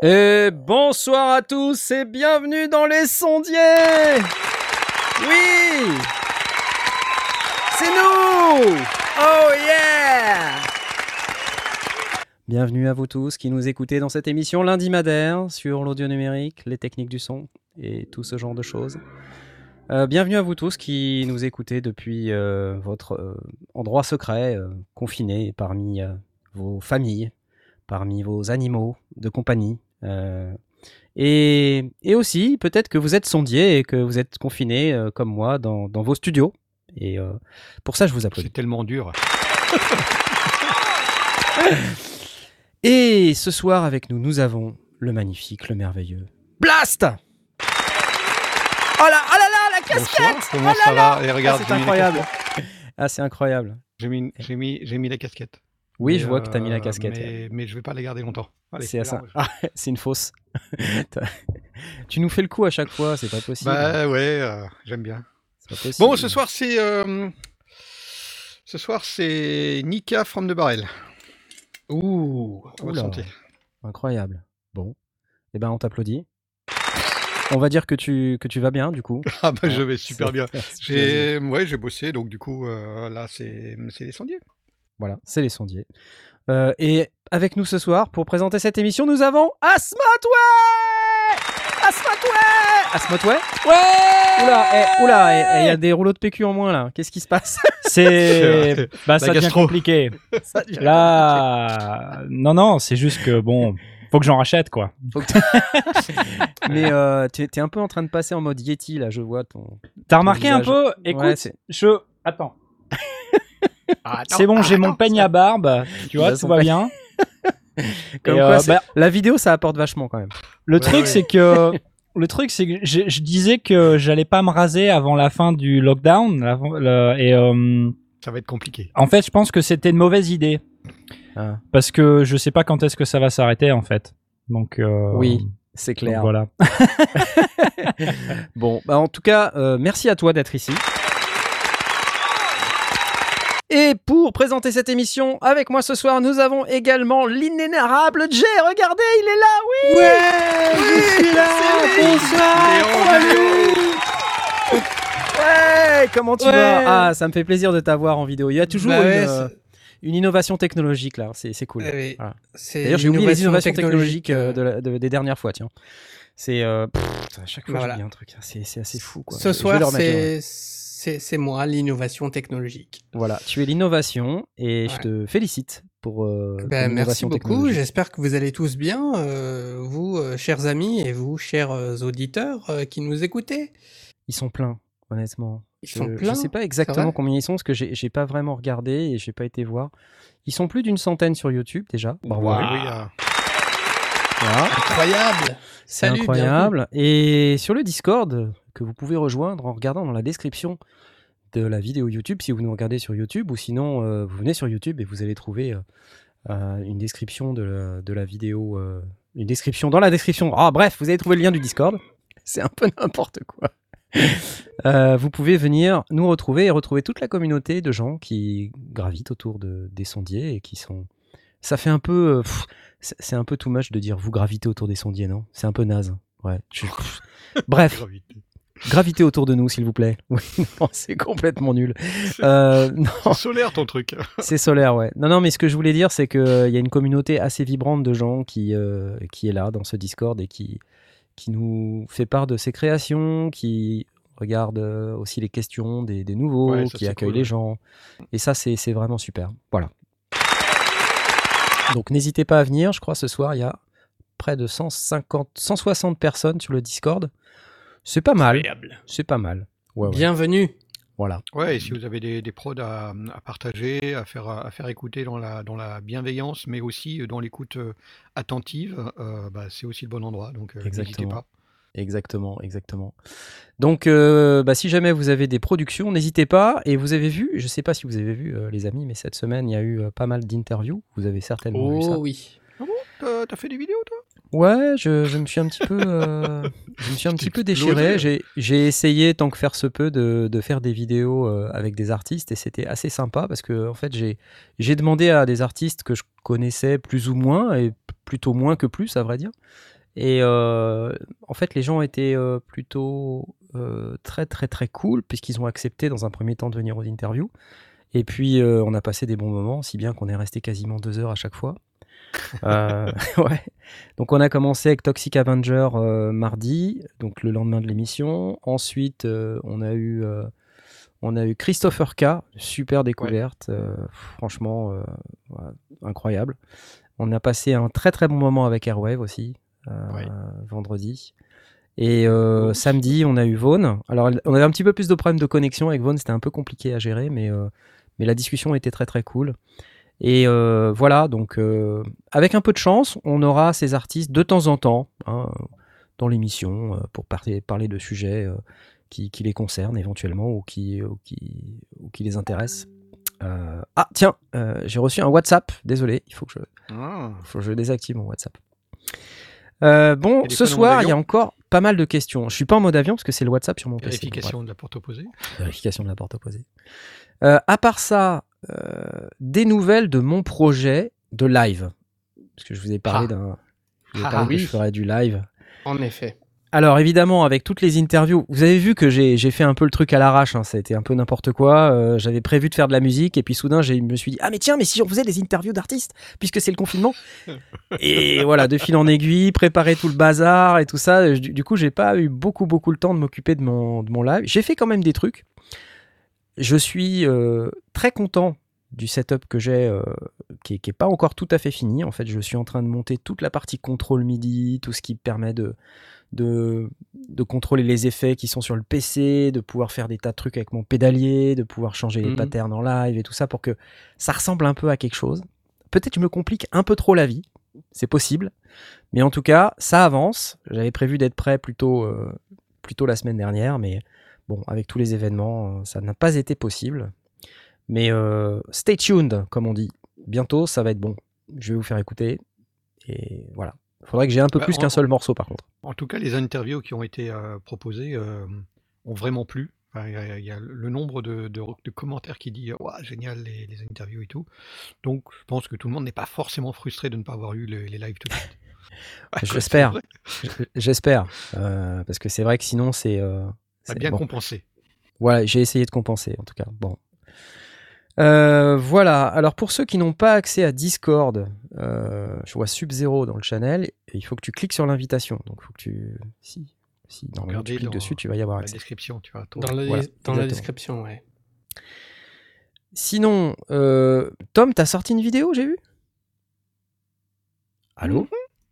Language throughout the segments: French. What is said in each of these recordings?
Et bonsoir à tous et bienvenue dans les sondiers Oui C'est nous Oh yeah Bienvenue à vous tous qui nous écoutez dans cette émission lundi madère sur l'audio numérique, les techniques du son et tout ce genre de choses. Euh, bienvenue à vous tous qui nous écoutez depuis euh, votre euh, endroit secret, confiné parmi vos familles, parmi vos animaux de compagnie. Et, et aussi, peut-être que vous êtes sondier et que vous êtes confiné euh, comme moi dans, dans vos studios. Et euh, pour ça, je vous applaudis. C'est tellement dur. Et ce soir avec nous, nous avons le magnifique, le merveilleux Blast Oh là, oh là là, la casquette Bonsoir, comment Oh là ça là va? Et Ah, regarde, C'est incroyable. Ah, c'est incroyable. J'ai mis, j'ai mis, j'ai mis la casquette. Oui, Mais, je vois que tu as mis la euh, casquette. Mais, mais je vais pas la garder longtemps. C'est à ça. je- Ah, c'est une fausse. Tu nous fais le coup à chaque fois, c'est pas possible. Bah ouais, euh, j'aime bien. Pas possible. Bon, ce soir c'est, euh, ce soir c'est Nika from the Barrel. Ouh, oula, santé. incroyable. Bon, eh ben on t'applaudit. On va dire que tu, que tu vas bien du coup. Ah bah je vais super bien. J'ai, ouais, j'ai bossé, donc du coup euh, là c'est, c'est les sondiers. Voilà, c'est les sondiers. Euh, et avec nous ce soir, pour présenter cette émission, nous avons Asmatway Asmatway Asmatway Ouais Oula, eh, oula, eh, eh, il y a des rouleaux de PQ en moins là. Qu'est-ce qui se passe C'est bah ça devient compliqué. Ça devient Là, non non, c'est juste que bon, faut que j'en rachète quoi. Mais euh, tu es un peu en train de passer en mode Yeti là, je vois ton. T'as remarqué un peu? Écoute, Ouais, je attends. Ah, C'est bon, j'ai mon peigne à barbe. Tu vois, tout va peigne. bien. Comme Et, quoi, euh, bah, La vidéo, ça apporte vachement quand même. le Ouais, truc ouais. c'est que le truc c'est que je, je disais que j'allais pas me raser avant la fin du lockdown avant- le- et euh, Ça va être compliqué. en fait, je pense que c'était une mauvaise idée Ah, parce que je sais pas quand est-ce que ça va s'arrêter en fait. Donc euh, Oui, c'est donc clair. voilà. Bon, bah en tout cas, euh, merci à toi d'être ici. Et pour présenter cette émission avec moi ce soir, nous avons également l'inénarrable Jay. Regardez, il est là, oui Ouais, je suis là. Bonsoir. Ouais, comment tu Ouais. vas Ah, ça me fait plaisir de t'avoir en vidéo. Il y a toujours Bah une, ouais, euh, une innovation technologique là. C'est cool. Oui. Voilà. D'ailleurs, j'ai oublié les innovations technologiques euh, de la- de- des dernières fois. Tiens, c'est euh, à chaque fois Voilà. j'oublie un truc. C'est assez fou. Quoi. Ce Je soir, c'est c'est c'est moi, l'innovation technologique. Voilà, tu es l'innovation et je te félicite pour euh, Ben, merci beaucoup. J'espère que vous allez tous bien, euh, vous, euh, chers amis, et vous, chers euh, auditeurs euh, qui nous écoutez. Ils sont pleins, honnêtement. Ils Je, sont je pleins. sais pas exactement combien ils sont parce que j'ai j'ai pas vraiment regardé et j'ai pas été voir. Ils sont plus d'une centaine sur YouTube déjà. Bravo. Voilà. Incroyable. C'est Salut, incroyable. Et sur le Discord que vous pouvez rejoindre en regardant dans la description de la vidéo YouTube si vous nous regardez sur YouTube ou sinon euh, vous venez sur YouTube et vous allez trouver euh, euh, une description de la, de la vidéo, euh, une description dans la description. Ah bref, vous allez trouver le lien du Discord. C'est un peu n'importe quoi. Vous pouvez venir nous retrouver et retrouver toute la communauté de gens qui gravitent autour de, des sondiers et qui sont. Ça fait un peu. c'est un peu too much de dire vous gravitez autour des sondiers, non? C'est un peu naze. Ouais. je-. Bref, gravité. gravitez autour de nous, s'il vous plaît. Oui, non, c'est complètement nul. Euh, non, C'est solaire ton truc. c'est solaire, ouais. Non, non, mais ce que je voulais dire, c'est qu'il y a une communauté assez vibrante de gens qui, euh, qui est là dans ce Discord et qui, qui nous fait part de ses créations, qui regarde euh, aussi les questions des, des nouveaux, Ouais, ça, qui accueille cool, les ouais. gens. Et ça, c'est c'est vraiment super. Voilà. Donc n'hésitez pas à venir. Je crois ce soir, il y a près de 150, 160 personnes sur le Discord. C'est pas mal. C'est pas mal. Ouais, ouais. Bienvenue. Voilà. Ouais, et si vous avez des, des prods à, à partager, à faire, à faire écouter dans la, dans la bienveillance, mais aussi dans l'écoute euh, attentive, euh, bah, c'est aussi le bon endroit. Donc, euh, n'hésitez Exactement. pas. Exactement, exactement. Donc, euh, bah, si jamais vous avez des productions, n'hésitez pas. Et vous avez vu, je sais pas si vous avez vu, euh, les amis, mais cette semaine, il y a eu euh, pas mal d'interviews. Vous avez certainement vu ça. Oh oui. T'as t'as fait des vidéos, toi? Ouais, je, je me suis un petit peu, euh, je me suis un petit peu déchiré. J'ai, essayé tant que faire se peut de, de faire des vidéos euh, avec des artistes et c'était assez sympa parce que en fait j'ai, demandé à des artistes que je connaissais plus ou moins et plutôt moins que plus à vrai dire. Et euh, en fait les gens étaient plutôt très très très cool puisqu'ils ont accepté dans un premier temps de venir aux interviews. Et puis on a passé des bons moments, si bien qu'on est resté quasiment deux heures à chaque fois. Euh, ouais. Donc on a commencé avec Toxic Avenger euh, mardi, donc le lendemain de l'émission. Ensuite, euh, on a eu on a eu Christopher K, super découverte, franchement ouais, incroyable. On a passé un très très bon moment avec Airwave aussi Ouais. vendredi. Et euh, samedi, on a eu Vaughn. Alors, on avait un petit peu plus de problèmes de connexion avec Vaughn, c'était un peu compliqué à gérer, mais, euh, mais la discussion était très très cool. Et euh, voilà, donc euh, avec un peu de chance, on aura ces artistes de temps en temps hein, dans l'émission euh, pour parler, parler de sujets euh, qui, qui les concernent éventuellement ou qui, ou qui, ou qui les intéressent. Ah tiens, j'ai reçu un WhatsApp, désolé, il faut que je, Ah. faut que je désactive mon WhatsApp. Bon, ce soir, il y a encore pas mal de questions. Je suis pas en mode avion parce que c'est le WhatsApp sur mon PC. Vérification de la porte opposée. Vérification de la porte opposée. Euh, à part ça, des nouvelles de mon projet de live. Parce que je vous ai parlé Ah. d'un. Ah, que oui. je ferais du live. En effet. Alors évidemment, avec toutes les interviews, vous avez vu que j'ai j'ai fait un peu le truc à l'arrache, hein, ça a été un peu n'importe quoi. euh, J'avais prévu de faire de la musique et puis soudain, je me suis dit ah mais tiens, mais si on faisait des interviews d'artistes puisque c'est le confinement. et voilà, de fil en aiguille, préparer tout le bazar et tout ça. Du, du coup, j'ai pas eu beaucoup beaucoup le temps de m'occuper de mon de mon live. J'ai fait quand même des trucs. Je suis euh, très content du setup que j'ai, euh, qui, est, qui est pas encore tout à fait fini. En fait, je suis en train de monter toute la partie contrôle MIDI, tout ce qui permet de de, de contrôler les effets qui sont sur le PC, de pouvoir faire des tas de trucs avec mon pédalier, de pouvoir changer les Mhm. patterns en live et tout ça pour que ça ressemble un peu à quelque chose. Peut-être que je me complique un peu trop la vie, c'est possible, mais en tout cas, ça avance. J'avais prévu d'être prêt plutôt, euh, plutôt la semaine dernière, mais bon, avec tous les événements, euh, ça n'a pas été possible. Mais euh, stay tuned, comme on dit. Bientôt, ça va être bon. Je vais vous faire écouter. Et voilà. Faudrait que j'ai un peu Bah, plus qu'un seul morceau, par contre. En tout cas, les interviews qui ont été euh, proposées euh, ont vraiment plu. Enfin, Il y, a- il y a le nombre de, de- de commentaires qui dit Ouah, génial les, les interviews et tout. Donc, je pense que tout le monde n'est pas forcément frustré de ne pas avoir eu le- les lives tout de suite. Ouais, J'espère. J'espère. Parce que c'est vrai que sinon, c'est. C'est- bien bon. compensé. Voilà, j'ai essayé de compenser, en tout cas. Bon. Euh, voilà. Alors, pour ceux qui n'ont pas accès à Discord, euh, je vois Sub-Zero dans le channel. Et il faut que tu cliques sur l'invitation. Donc, il faut que tu. Si, si Regardez tu cliques dans dessus, tu vas y avoir La accès. description, tu vois. ton- Dans la, Voilà, dans la description, ouais. Sinon, euh, Tom, t'as sorti une vidéo, j'ai vu? Allô?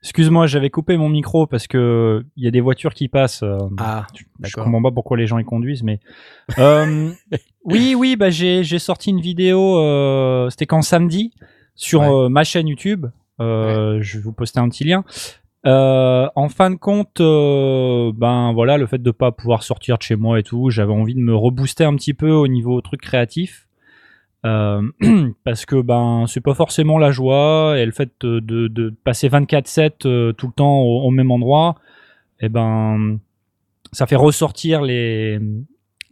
Excuse-moi, j'avais coupé mon micro parce que il y a des voitures qui passent. euh, Ah, je comprends pas pourquoi les gens y conduisent, mais euh, oui, oui, bah j'ai sorti une vidéo. euh, C'était quand samedi sur Ouais. ma chaîne YouTube. Je vais vous poster un petit lien. En fin de compte, ben voilà, le fait de pas pouvoir sortir de chez moi et tout, j'avais envie de me rebooster un petit peu au niveau truc créatif. Euh, parce que ben c'est pas forcément la joie et le fait de, de, de passer 24/7 euh, tout le temps au, au même endroit, et ben ça fait ressortir les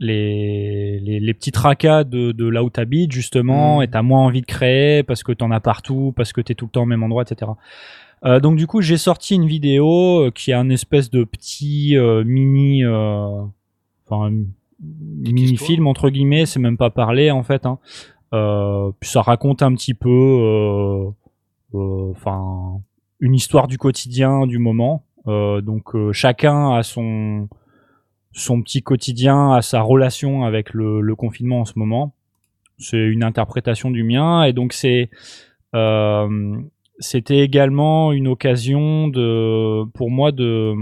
les, les, les petits tracas de, de là où t'habites justement Mhm. et t'as moins envie de créer parce que t'en as partout, parce que t'es tout le temps au même endroit, etc. Euh, donc du coup j'ai sorti une vidéo euh, qui est un espèce de petit euh, mini euh, enfin mini histoire. film entre guillemets, c'est même pas parler en fait. Hein. Euh, puis ça raconte un petit peu, euh, euh, enfin, une histoire du quotidien, du moment. Donc chacun a son son petit quotidien, a sa relation avec le, confinement en ce moment. C'est une interprétation du mien et donc c'est c'était également une occasion de pour moi de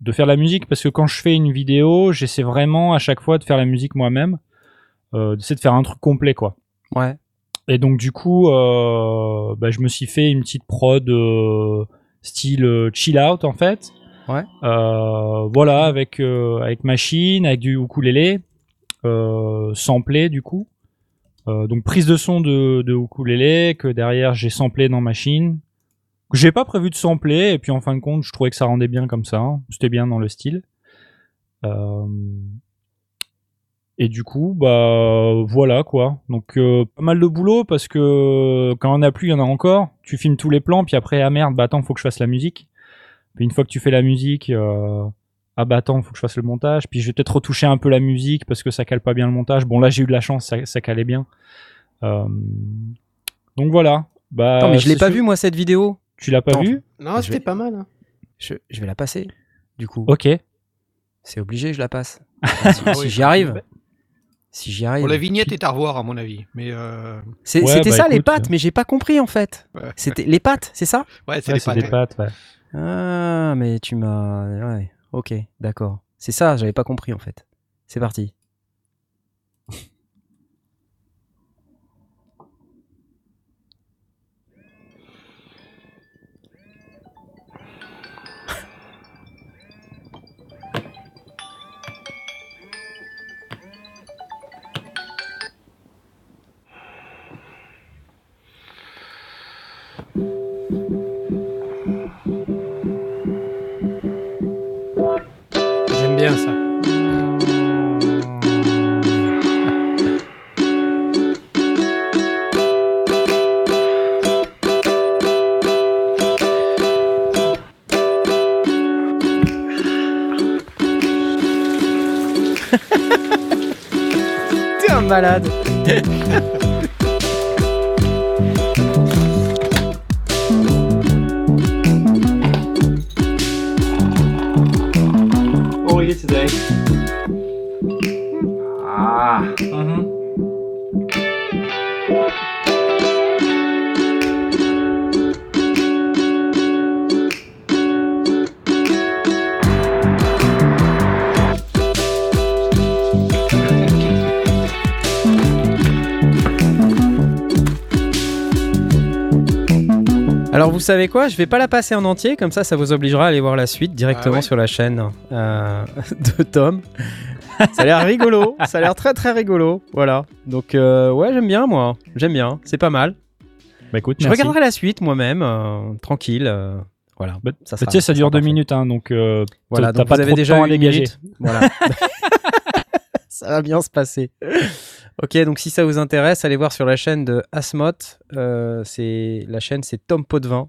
de faire la musique parce que quand je fais une vidéo, j'essaie vraiment à chaque fois de faire la musique moi-même, d'essayer de faire un truc complet quoi. Ouais. Et donc du coup, euh, bah, je me suis fait une petite prod euh, style euh, chill out en fait. Ouais. Euh, voilà, avec euh, avec machine, avec du ukulélé, euh, samplé du coup. Euh, donc prise de son de, de ukulélé que derrière j'ai samplé dans machine. J'ai pas prévu de sampler et puis en fin de compte je trouvais que ça rendait bien comme ça. hein. C'était bien dans le style. Euh, et du coup, bah voilà quoi. Donc euh, pas mal de boulot parce que quand on a plus, il y en a encore. Tu filmes tous les plans, puis après ah merde, bah attends, faut que je fasse la musique. Puis une fois que tu fais la musique, euh, ah bah attends, faut que je fasse le montage. Puis je vais peut-être retoucher un peu la musique parce que ça cale pas bien le montage. Bon là j'ai eu de la chance, ça, ça calait bien. Euh, donc voilà. Bah, Attends, mais je l'ai pas vu moi cette vidéo. Tu l'as pas vu? Non, c'était vais- pas mal. hein. Je, je vais la passer. Du coup, Ok. c'est obligé, je la passe. si Ah j'y arrive. Si j'y arrive. Bon, la vignette est à revoir, à mon avis. Mais euh, C'est- Ouais, C'était bah, ça les pattes, mais j'ai pas compris en fait. ouais, C'était les pattes, c'est ça? Ouais, c'est Ouais, des c'est pattes. des pattes, ouais. Ah, mais tu m'as. Ouais, ok, d'accord. C'est ça, j'avais pas compris en fait. C'est parti. Bien ça. T'es un malade. today. Vous savez quoi? Je vais pas la passer en entier, comme ça, ça vous obligera à aller voir la suite directement Ah ouais sur la chaîne euh, de Tom. ça a l'air rigolo, ça a l'air très très rigolo. Voilà. Donc euh, ouais, j'aime bien moi, j'aime bien, c'est pas mal. Bah écoute, Je merci. regarderai la suite moi-même, euh, tranquille. voilà. Bah, ça Bah, tu sais, ça dure sera deux minutes, hein, donc Voilà, t'as pas vous avez trop de déjà temps à dégager. Voilà. ça va bien se passer. Ok, donc si ça vous intéresse, allez voir sur la chaîne de Asmot. Euh, c'est la chaîne, c'est Tom Potvin.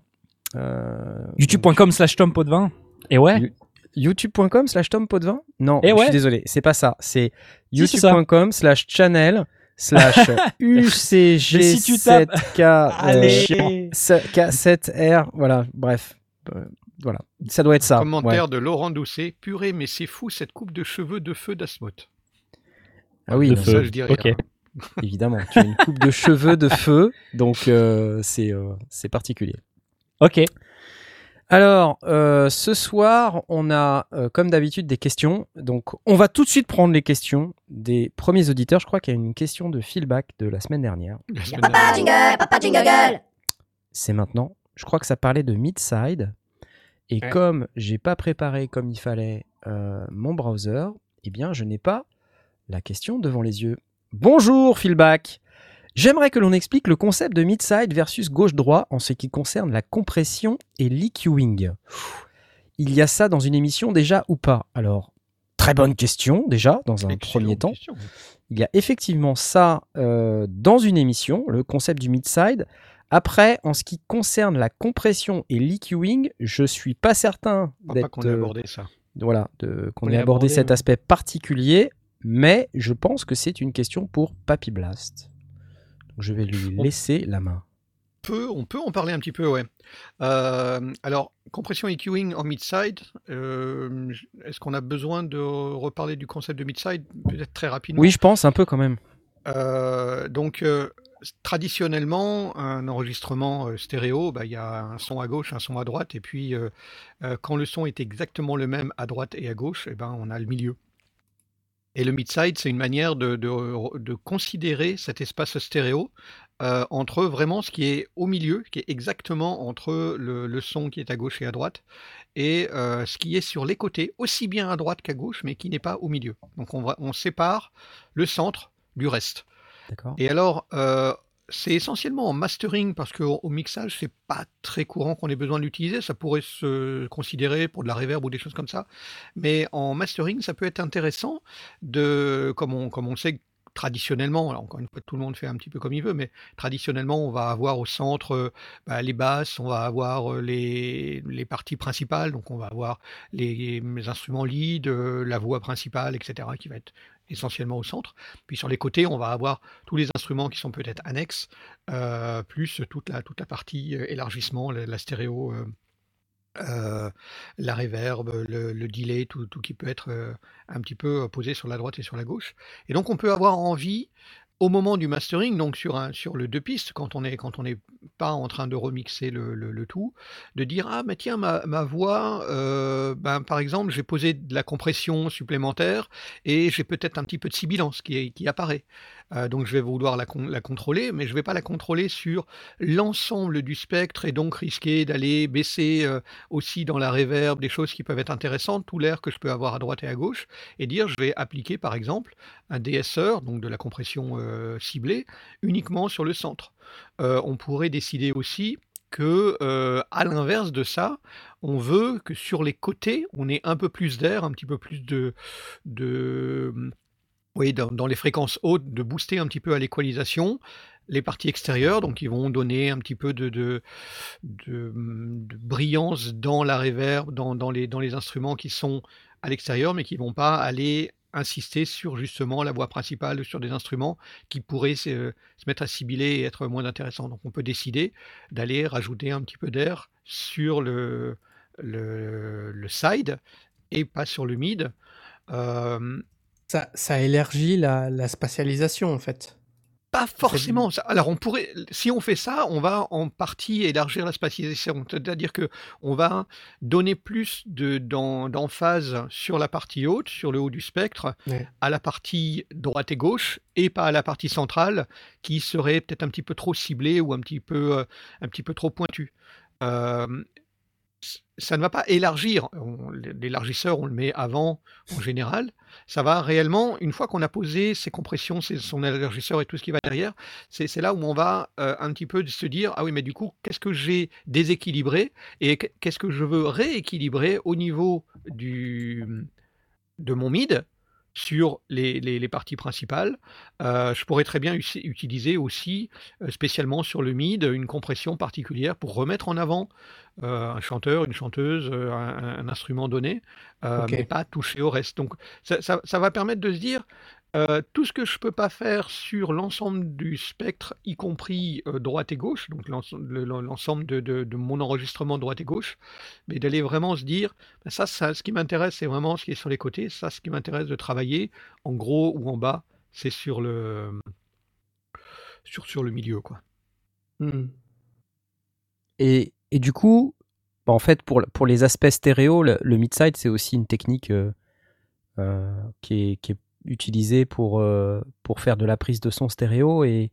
Euh, YouTube.com slash Tom Potvin. Et ouais. youtube.com slash Tom Potvin? Non, je ouais. suis désolé, c'est pas ça. C'est Si, c'est ça. youtube.com slash channel slash si tu tapes- UCG7K euh, Allez. K7R. Voilà, bref. Euh, voilà, ça doit être ça. Commentaire ouais. de Laurent Doucet. Purée, mais c'est fou cette coupe de cheveux de feu d'Asmoth. Ah oui, de non, ça, feu. je dirais, Ok. hein. évidemment. Tu as une coupe de cheveux de feu, donc euh, c'est euh, c'est particulier. Ok. Alors, euh, ce soir, on a, euh, comme d'habitude, des questions. Donc, on va tout de suite prendre les questions des premiers auditeurs. Je crois qu'il y a une question de feedback de la semaine dernière. La semaine Papa jingle, papa jingle. C'est maintenant. Je crois que ça parlait de Midside. Et Ouais. comme j'ai pas préparé comme il fallait euh, mon browser, eh bien, je n'ai pas la question devant les yeux. Bonjour, feedback. J'aimerais que l'on explique le concept de mid-side versus gauche-droit en ce qui concerne la compression et l'EQing. Il y a ça dans une émission déjà ou pas? Alors, très bonne question déjà, dans un premier temps. question. Il y a effectivement ça euh, dans une émission, le concept du mid-side. Après, en ce qui concerne la compression et l'EQing, je suis pas certain d'être qu'on ait abordé ça. voilà, qu'on On ait abordé abordé, cet ouais. aspect particulier, mais je pense que c'est une question pour Papy Blast. Donc, je vais lui On- laisser la main. Peut- on peut en parler un petit peu, ouais. Euh, alors, compression EQing en mid-side, euh, est-ce qu'on a besoin de reparler du concept de mid-side Peut-être très rapidement? Oui, je pense un peu quand même. Euh, donc, traditionnellement, un enregistrement stéréo, bah, il y a un son à gauche, un son à droite, et puis euh, quand le son est exactement le même à droite et à gauche, eh ben, on a le milieu. Et le mid-side, c'est une manière de, de- de considérer cet espace stéréo euh, entre vraiment ce qui est au milieu, qui est exactement entre le, le son qui est à gauche et à droite, et euh, ce qui est sur les côtés, aussi bien à droite qu'à gauche, mais qui n'est pas au milieu. Donc on, va, on sépare le centre du reste. Et alors, euh, c'est essentiellement en mastering parce qu'au au mixage, c'est pas très courant qu'on ait besoin de l'utiliser. Ça pourrait se considérer pour de la reverb ou des choses comme ça. Mais en mastering, ça peut être intéressant de, comme on, comme on le sait traditionnellement, encore une fois, tout le monde fait un petit peu comme il veut, mais traditionnellement, on va avoir au centre euh, bah, les basses, on va avoir euh, les, les parties principales, donc on va avoir les, les instruments lead, euh, la voix principale, etc., qui va être essentiellement au centre. Puis sur les côtés, on va avoir tous les instruments qui sont peut-être annexes, euh, plus toute la, toute la partie euh, élargissement, la, la stéréo, euh, la reverb, le, le delay, tout, tout qui peut être un petit peu posé sur la droite et sur la gauche. Et donc on peut avoir envie au moment du mastering, donc sur, un, sur le deux pistes, quand on est quand on n'est pas en train de remixer le, tout, de dire ah mais tiens ma, voix, euh, ben, par exemple j'ai posé de la compression supplémentaire et j'ai peut-être un petit peu de sibilance qui, apparaît. Euh, donc je vais vouloir la, con- la contrôler, mais je ne vais pas la contrôler sur l'ensemble du spectre et donc risquer d'aller baisser euh, aussi dans la reverb des choses qui peuvent être intéressantes, tout l'air que je peux avoir à droite et à gauche, et dire je vais appliquer par exemple un DSR, donc de la compression ciblée, uniquement sur le centre. Euh, on pourrait décider aussi que, euh, à l'inverse de ça, on veut que sur les côtés, on ait un peu plus d'air, un petit peu plus de, oui, dans, les fréquences hautes, de booster un petit peu à l'équalisation les parties extérieures, donc ils vont donner un petit peu de, brillance dans la reverb, dans, les, dans les instruments qui sont à l'extérieur, mais qui vont pas aller insister sur justement la voix principale, sur des instruments qui pourraient se, se mettre à sibiller et être moins intéressants. Donc on peut décider d'aller rajouter un petit peu d'air sur le, le, le side et pas sur le mid. Euh, Ça, ça élargit la, la spatialisation, en fait. Pas forcément. Ça- Alors on pourrait, si on fait ça, on va en partie élargir la spatialisation. C'est-à-dire que on va donner plus de d'emphase sur la partie haute, sur le haut du spectre, Ouais. à la partie droite et gauche, et pas à la partie centrale, qui serait peut-être un petit peu trop ciblée ou un petit peu, euh, un petit peu trop pointue. Euh, ça ne va pas élargir. L'élargisseur, on le met avant en général. Ça va réellement, une fois qu'on a posé ses compressions, son élargisseur et tout ce qui va derrière, c'est là où on va euh, un petit peu se dire, ah oui, mais du coup, qu'est-ce que j'ai déséquilibré et qu- qu'est-ce que je veux rééquilibrer au niveau de mon mid sur les, les- les parties principales. Euh, je pourrais très bien utiliser aussi, euh, spécialement sur le mid, une compression particulière pour remettre en avant euh, un chanteur, une chanteuse, un, un instrument donné, mais pas toucher au reste. Donc ça, ça- ça va permettre de se dire, euh, tout ce que je peux pas faire sur l'ensemble du spectre, y compris euh, droite et gauche, donc l'ense- le- l'ensemble de, mon enregistrement droite et gauche, mais d'aller vraiment se dire, ben ça, ce qui m'intéresse, c'est vraiment ce qui est sur les côtés, ça, ce qui m'intéresse de travailler, en gros ou en bas, c'est sur le, sur, sur le milieu, quoi. Hmm. Et, et du coup, bah, en fait, pour, pour les aspects stéréo, le, mid-side, c'est aussi une technique euh, euh, qui est utilisée pour, euh, pour faire de la prise de son stéréo. Et,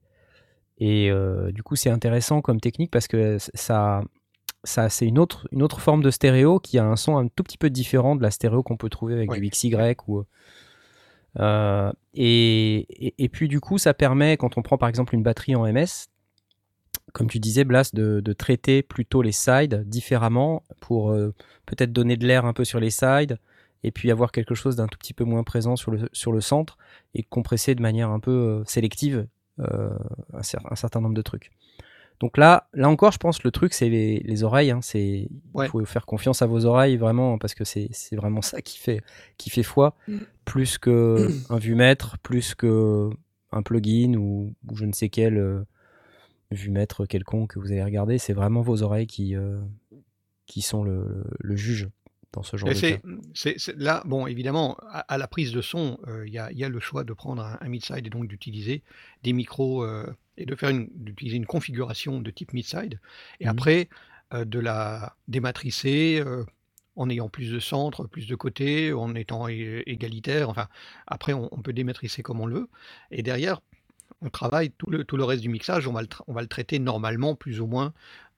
et euh, du coup, c'est intéressant comme technique parce que ça, ça c'est une autre, une autre forme de stéréo qui a un son un tout petit peu différent de la stéréo qu'on peut trouver avec Ouais. du XY ou. euh, et, et, et puis du coup, ça permet, quand on prend par exemple une batterie en MS, comme tu disais, Blas, de, de traiter plutôt les sides différemment pour peut-être donner de l'air un peu sur les sides et puis avoir quelque chose d'un tout petit peu moins présent sur le, sur le centre et compresser de manière un peu euh, sélective euh, un, cer- un certain nombre de trucs. Donc là, là encore, je pense que le truc, c'est les, les oreilles. Hein, c'est, Ouais. Il faut faire confiance à vos oreilles vraiment parce que c'est, c'est vraiment ça qui fait, qui fait foi, Mm. plus qu'un vumètre, plus que un plugin ou, ou je ne sais quel euh, vumètre quelconque que vous allez regarder. C'est vraiment vos oreilles qui, euh, qui sont le, le, le juge dans ce genre Et de cas. là, bon, évidemment, à, à la prise de son, euh, il y, a, il y a le choix de prendre un, un mid-side et donc d'utiliser des micros euh, et de faire d'utiliser une configuration de type mid-side. Et Mhm. après, euh, de la dématricer en ayant plus de centre, plus de côtés, en étant égalitaire. Enfin, après, on, on peut dématricer comme on le veut. Et derrière, on travaille tout le, tout le reste du mixage, on va le, tra- on va le traiter normalement, plus ou moins,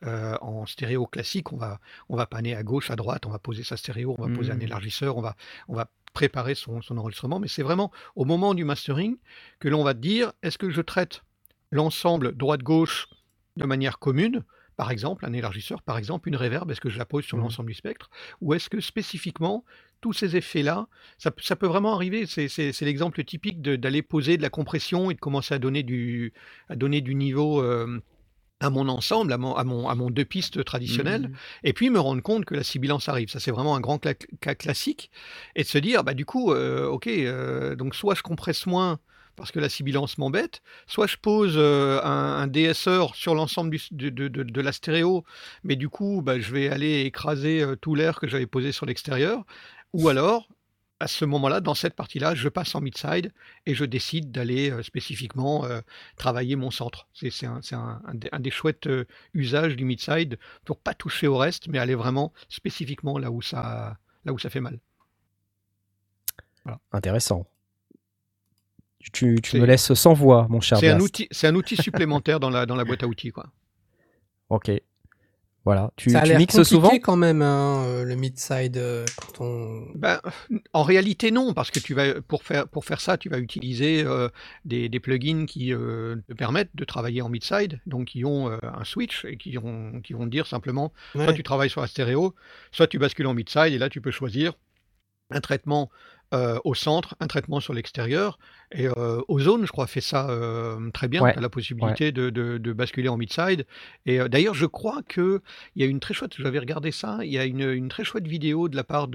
euh, en stéréo classique. On va, on va panner à gauche, à droite, on va poser sa stéréo, on va poser un Mhm. élargisseur, on va, on va préparer son, son enregistrement. Mais c'est vraiment au moment du mastering que l'on va te dire est-ce que je traite l'ensemble droite-gauche de manière commune par exemple, un élargisseur, par exemple, une reverb, est-ce que je la pose sur Mhm. l'ensemble du spectre? Ou est-ce que spécifiquement, tous ces effets-là, ça, peut- ça peut vraiment arriver? C'est l'exemple typique d'aller poser de la compression et de commencer à donner du, à donner du niveau euh, à mon ensemble, à mon, à mon, à mon deux pistes traditionnelles, Mhm. et puis me rendre compte que la sibilance arrive. Ça, c'est vraiment un grand cla- cas classique. Et de se dire, bah, du coup, euh, ok, euh, donc soit je compresse moins parce que la sibilance m'embête, soit je pose euh, un, DSR sur l'ensemble de, la stéréo, mais du coup, bah, je vais aller écraser euh, tout l'air que j'avais posé sur l'extérieur, ou alors, à ce moment-là, dans cette partie-là, je passe en mid-side et je décide d'aller euh, spécifiquement travailler mon centre. C'est un, des, chouettes usages du mid-side pour pas toucher au reste, mais aller vraiment spécifiquement là où ça fait mal. Intéressant. Tu, tu, me laisses sans voix, mon cher C'est un outil, c'est un outil supplémentaire dans la, dans la boîte à outils, quoi. Ok. Voilà. Tu, Ça a tu mixes souvent? quand même, hein, euh, le mid-side, euh, quand on... Ben, en réalité, non, parce que tu vas, pour, faire, pour faire ça, tu vas utiliser euh, des, des plugins qui euh, te permettent de travailler en mid-side, donc qui ont euh, un switch et qui, ont, qui vont te dire simplement Ouais. soit tu travailles sur la stéréo, soit tu bascules en mid-side, et là tu peux choisir un traitement euh, au centre, un traitement sur l'extérieur. Et euh, Ozone, je crois, fait ça euh, très bien. Ouais, Tu as la possibilité de, de- de basculer en mid-side. Et euh, d'ailleurs, je crois qu'il y a une très chouette, j'avais regardé ça, il y a une, une très chouette vidéo de la part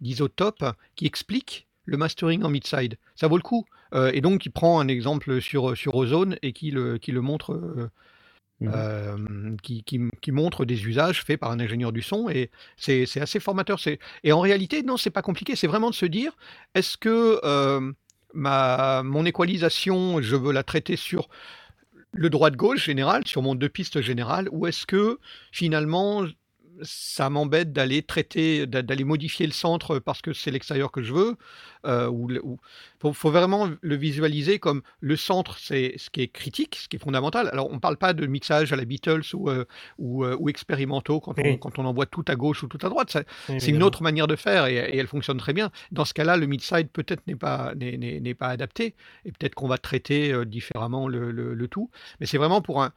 d'Isotope qui explique le mastering en mid-side. Ça vaut le coup. Et donc, il prend un exemple sur, sur Ozone et qui le, qui le montre euh, qui, qui- montre des usages faits par un ingénieur du son et c'est assez formateur. Et en réalité, non, c'est pas compliqué. C'est vraiment de se dire est-ce que ma, mon équalisation, je veux la traiter sur le droit-gauche général, sur mon deux pistes général, ou est-ce que finalement ça m'embête d'aller traiter, d'a- d'aller modifier le centre parce que c'est l'extérieur que je veux euh, ou, ou- faut, faut vraiment le visualiser comme le centre, c'est ce qui est critique, ce qui est fondamental. Alors, on ne parle pas de mixage à la Beatles ou, euh, ou, euh, ou expérimentaux quand on, Oui. quand on envoie tout à gauche ou tout à droite. C'est une autre manière de faire et, et elle fonctionne très bien. Dans ce cas-là, le mid-side peut-être n'est pas, n'est, adapté et peut-être qu'on va traiter euh, différemment le, le- le tout. Mais c'est vraiment pour un,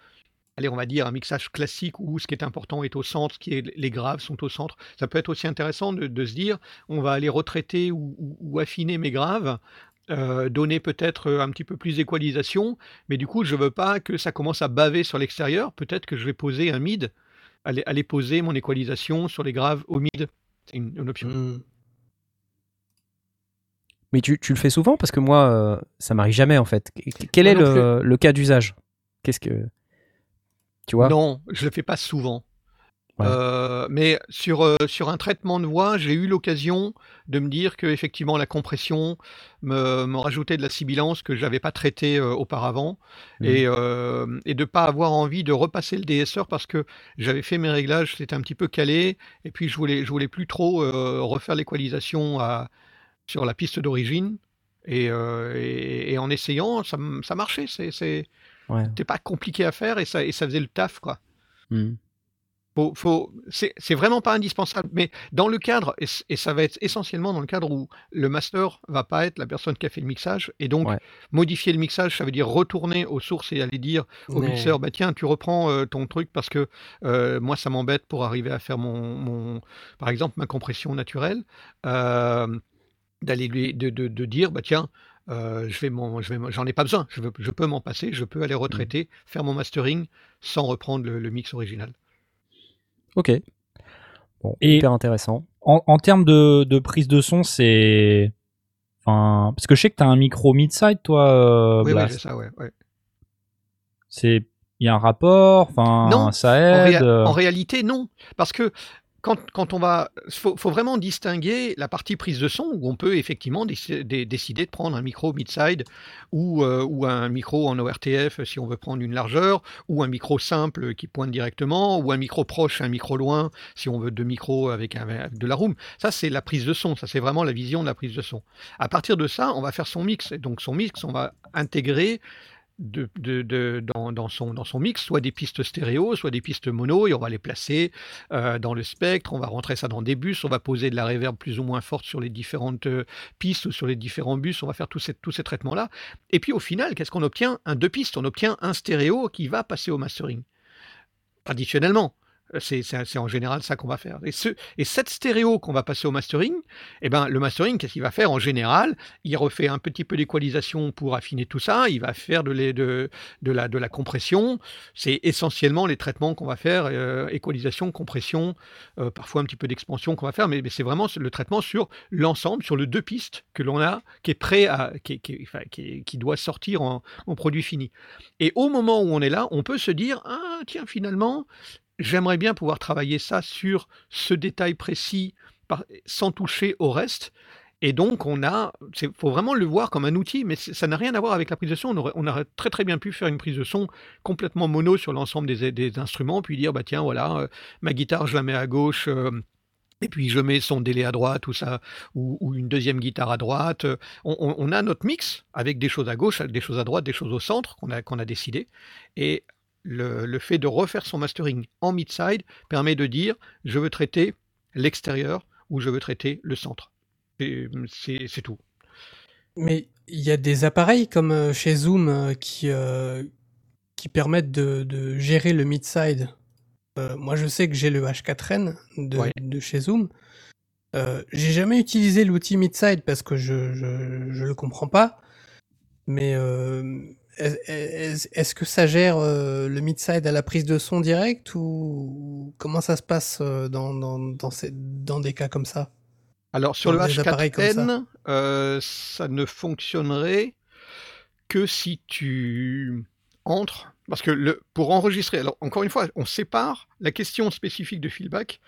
allez, on va dire un mixage classique où ce qui est important est au centre, ce qui est, les graves sont au centre. Ça peut être aussi intéressant de, de se dire, on va aller retraiter ou, ou- ou affiner mes graves. euh, donner peut-être euh, un petit peu plus d'équalisation, mais du coup, je veux pas que ça commence à baver sur l'extérieur. Peut-être que je vais poser un mid, aller, aller poser mon équalisation sur les graves au mid. C'est une, une option. Mm. Mais tu, tu le fais souvent? Parce que moi, euh, ça m'arrive jamais en fait. Quel est le, le cas d'usage? Qu'est-ce que. Tu vois Non, je le fais pas souvent. Ouais. Euh, mais sur, euh, sur un traitement de voix, j'ai eu l'occasion de me dire que effectivement la compression me, me rajoutait de la sibilance que j'avais pas traité euh, auparavant Mhm. et, et de pas avoir envie de repasser le DSR parce que j'avais fait mes réglages, c'était un petit peu calé et puis je voulais je voulais plus trop refaire l'équalisation sur la piste d'origine et, et, et en essayant ça, ça marchait, c'est Ouais. c'était pas compliqué à faire et ça et ça faisait le taf quoi. Mhm. Faut, faut, c'est vraiment pas indispensable, mais dans le cadre, et, ça va être essentiellement dans le cadre où le master va pas être la personne qui a fait le mixage, et donc Ouais. modifier le mixage, ça veut dire retourner aux sources et aller dire au mixeur, bah tiens, tu reprends euh, ton truc parce que euh, moi ça m'embête pour arriver à faire mon, mon, par exemple, ma compression naturelle, euh, d'aller lui, de, de, de dire, bah tiens, euh, je vais m'en- je vais m'en- j'en ai pas besoin, je, veux- je peux m'en passer, je peux aller retraiter, faire mon mastering sans reprendre le- le mix original. Ok. Bon, Et- hyper intéressant. En, en termes de, de prise de son, c'est. Enfin, parce que je sais que t'as un micro mid-side, toi, euh, oui, oui, j'ai ça, ouais. ouais. C'est. Il y a un rapport, enfin, Non, ça En, aide. réa- euh, en réalité, non. Parce que quand, on va. Faut, vraiment distinguer la partie prise de son où on peut effectivement déci- dé- décider de prendre un micro mid-side ou, euh, un micro en ORTF si on veut prendre une largeur, ou un micro simple qui pointe directement, ou un micro proche, un micro loin si on veut deux micros avec de la room. Ça, c'est la prise de son. Ça, c'est vraiment la vision de la prise de son. À partir de ça, on va faire son mix. Et donc, son mix, on va intégrer dans son mix, soit des pistes stéréo, soit des pistes mono, et on va les placer euh, dans le spectre, on va rentrer ça dans des bus, on va poser de la réverb plus ou moins forte sur les différentes euh, pistes ou sur les différents bus, on va faire tous ces, tous ces traitements-là. Et puis au final, qu'est-ce qu'on obtient? Un deux pistes, on obtient un stéréo qui va passer au mastering. Traditionnellement. Euh, C'est en général ça qu'on va faire. Et, ce, et cette stéréo qu'on va passer au mastering, eh ben, le mastering, qu'est-ce qu'il va faire? En général Il refait un petit peu d'équalisation pour affiner tout ça, il va faire de, de, la, de la compression. C'est essentiellement les traitements qu'on va faire, euh, équalisation, compression, euh, parfois un petit peu d'expansion qu'on va faire, mais, c'est vraiment le traitement sur l'ensemble, sur le deux pistes que l'on a, qui est prêt à, qui, qui doit sortir en, en produit fini. Et au moment où on est là, on peut se dire, ah tiens, finalement, j'aimerais bien pouvoir travailler ça sur ce détail précis sans toucher au reste. Et donc, on a, il faut vraiment le voir comme un outil, mais ça n'a rien à voir avec la prise de son. On aurait, très très bien pu faire une prise de son complètement mono sur l'ensemble des, instruments, puis dire, bah tiens, voilà, euh, ma guitare, je la mets à gauche. euh, et puis je mets son délai à droite ou ça, ou, une deuxième guitare à droite. Euh, on a notre mix avec des choses à gauche, des choses à droite, des choses au centre qu'on a, qu'on a décidé. Et le, le fait de refaire son mastering en mid-side permet de dire je veux traiter l'extérieur ou je veux traiter le centre. C'est tout. Mais il y a des appareils comme euh, chez Zoom euh, qui, euh, qui permettent de, de gérer le mid-side. Euh, moi, je sais que j'ai le H4n de, Ouais. de chez Zoom. Euh, j'ai jamais utilisé l'outil mid-side parce que je, je, je le comprends pas. Mais est-ce que ça gère euh, le mid-side à la prise de son direct ou comment ça se passe euh, dans, dans, dans, ces- dans des cas comme ça? Alors sur le des appareils comme H4n, euh, ça ne fonctionnerait que si tu entres. Parce que le, pour enregistrer, alors encore une fois, on sépare la question spécifique de feedback.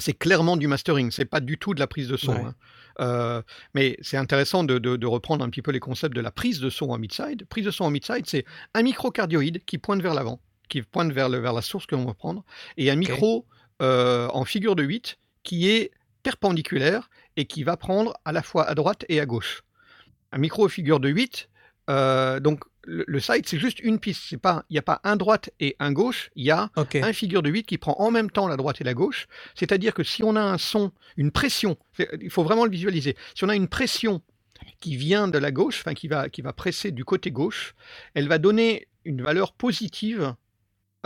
C'est clairement du mastering, c'est pas du tout de la prise de son. Ouais. hein. Euh, mais c'est intéressant de, de- de reprendre un petit peu les concepts de la prise de son en mid-side. Prise de son en mid-side, c'est un micro cardioïde qui pointe vers l'avant, qui pointe vers, le, vers la source que l'on va prendre, et un micro euh, en figure de 8 qui est perpendiculaire et qui va prendre à la fois à droite et à gauche. Un micro en figure de 8, euh, donc le, le side c'est juste une piste, c'est pas, il n'y a pas un droite et un gauche, il y a un figure de 8 qui prend en même temps la droite et la gauche. C'est-à-dire que si on a un son, une pression, il faut vraiment le visualiser, si on a une pression qui vient de la gauche, enfin qui va, qui va presser du côté gauche, elle va donner une valeur positive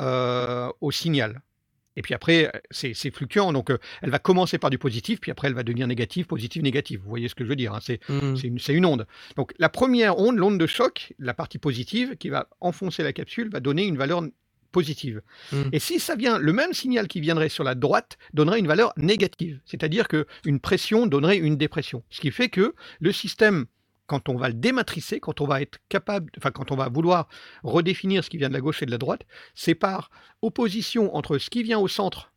euh, au signal. Et puis après, c'est c'est fluctuant, donc euh, elle va commencer par du positif, puis après elle va devenir négative, positive, négative. Vous voyez ce que je veux dire hein, C'est Hmm. c'est une, onde. Donc la première onde, l'onde de choc, la partie positive, qui va enfoncer la capsule, va donner une valeur positive. Mm. Et si ça vient, le même signal qui viendrait sur la droite donnerait une valeur négative. C'est-à-dire qu'une pression donnerait une dépression. Ce qui fait que le système, quand on va le dématricer, quand on va être capable, enfin quand on va vouloir redéfinir ce qui vient de la gauche et de la droite, c'est par opposition entre ce qui vient au centre,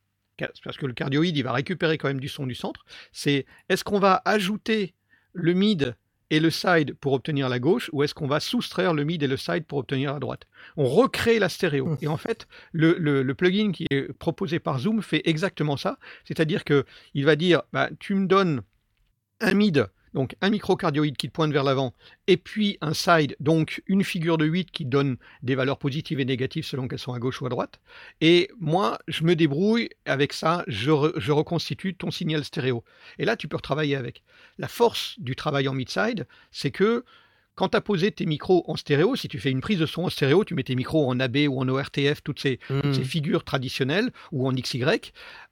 parce que le cardioïde, il va récupérer quand même du son du centre, c'est est-ce qu'on va ajouter le mid et le side pour obtenir la gauche, ou est-ce qu'on va soustraire le mid et le side pour obtenir la droite On recrée la stéréo. Mmh. Et en fait, le, le- le plugin qui est proposé par Zoom fait exactement ça. C'est-à-dire que il va dire, bah, tu me donnes un mid, donc un microcardioïde qui te pointe vers l'avant, et puis un side, donc une figure de 8 qui donne des valeurs positives et négatives selon qu'elles sont à gauche ou à droite. Et moi, je me débrouille avec ça, je, re- je reconstitue ton signal stéréo. Et là, tu peux retravailler avec. La force du travail en mid-side, c'est que quand tu as posé tes micros en stéréo, si tu fais une prise de son en stéréo, tu mets tes micros en AB ou en ORTF, toutes ces, Hmm. ces figures traditionnelles, ou en XY,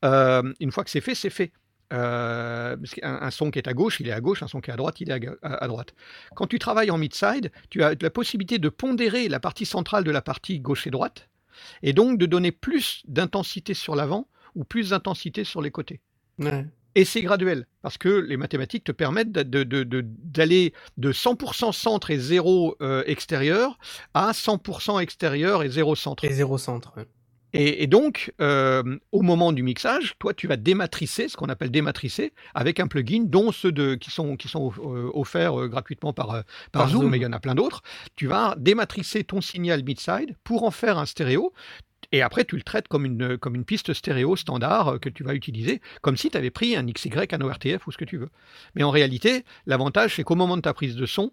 euh, une fois que c'est fait, c'est fait. Euh, un, son qui est à gauche, il est à gauche, un son qui est à droite, il est à, ga- à- à droite. Quand tu travailles en mid-side, tu as la possibilité de pondérer la partie centrale de la partie gauche et droite, et donc de donner plus d'intensité sur l'avant ou plus d'intensité sur les côtés. Ouais. Et c'est graduel, parce que les mathématiques te permettent de- de- de- de- d'aller de, 100% centre et 0 euh, extérieur à 100% extérieur et 0 centre. Et zéro centre. ouais. Et, et donc, euh, au moment du mixage, toi, tu vas dématricer, ce qu'on appelle dématricer, avec un plugin, dont ceux de, qui, sont, qui sont euh, offerts euh, gratuitement par, par, Par Zoom, Zoom. mais il y en a plein d'autres. Tu vas dématricer ton signal mid-side pour en faire un stéréo. Et après, tu le traites comme une, comme une piste stéréo standard que tu vas utiliser, comme si tu avais pris un XY, un ORTF ou ce que tu veux. Mais en réalité, l'avantage, c'est qu'au moment de ta prise de son,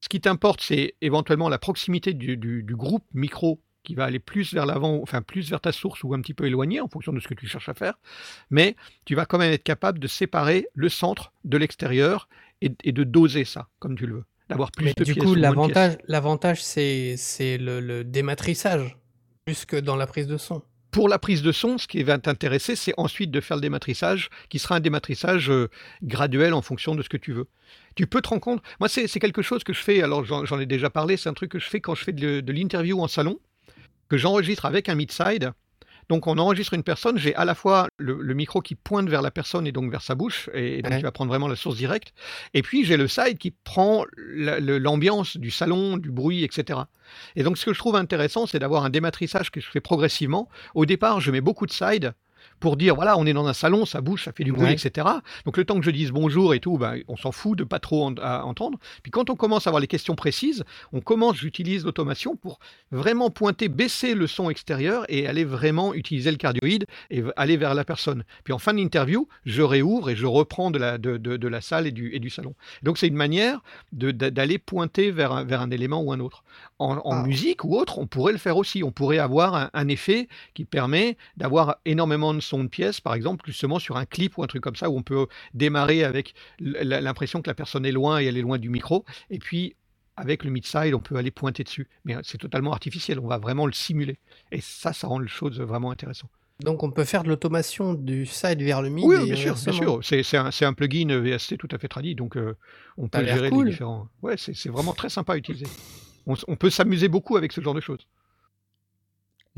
Ce qui t'importe, c'est éventuellement la proximité du, du- du groupe micro qui va aller plus vers l'avant, enfin plus vers ta source ou un petit peu éloigné en fonction de ce que tu cherches à faire. Mais tu vas quand même être capable de séparer le centre de l'extérieur et, et de doser ça comme tu le veux. D'avoir plus Mais de du pièces coup, moins de l'avantage, l'avantage, c'est, c'est le, le dématrissage, plus que dans la prise de son. Pour la prise de son, ce qui va t'intéresser, c'est ensuite de faire le dématrissage, qui sera un dématrissage euh, graduel en fonction de ce que tu veux. Tu peux te rendre compte, moi c'est c'est quelque chose que je fais, alors j'en j'en ai déjà parlé, c'est un truc que je fais quand je fais de, de l'interview en salon, que j'enregistre avec un mid-side. Donc on enregistre une personne, j'ai à la fois le, le micro qui pointe vers la personne et donc vers sa bouche, et, donc Ouais. tu vas prendre vraiment la source directe, et puis j'ai le side qui prend l'ambiance du salon, du bruit, etc. Et donc ce que je trouve intéressant, c'est d'avoir un dématrissage que je fais progressivement. Au départ, je mets beaucoup de side pour dire voilà, on est dans un salon, ça bouge, ça fait du bruit, Ouais. etc. Donc le temps que je dise bonjour et tout, ben, on s'en fout de pas trop en- à entendre. Puis quand on commence à avoir les questions précises, on commence, j'utilise l'automation pour vraiment pointer, baisser le son extérieur et aller vraiment utiliser le cardioïde et aller vers la personne. Puis en fin d'interview, je réouvre et je reprends de la, de, de- de la salle et du, et du salon. Donc c'est une manière d'aller pointer vers un, vers un élément ou un autre. En, en Ah. musique ou autre, on pourrait le faire aussi. On pourrait avoir un, un effet qui permet d'avoir énormément de sons de pièces, par exemple, justement sur un clip ou un truc comme ça, où on peut démarrer avec l'impression que la personne est loin et elle est loin du micro. Et puis, avec le mid-side, on peut aller pointer dessus. Mais euh, c'est totalement artificiel, on va vraiment le simuler. Et ça, ça rend les choses vraiment intéressantes. Donc on peut faire de l'automation du side vers le mid. Oui, bien sûr, bien sûr. C'est un, un plugin VST tout à fait tradit, donc euh, on peut gérer cool. les différents. Ouais, c'est vraiment très sympa à utiliser. On peut s'amuser beaucoup avec ce genre de choses.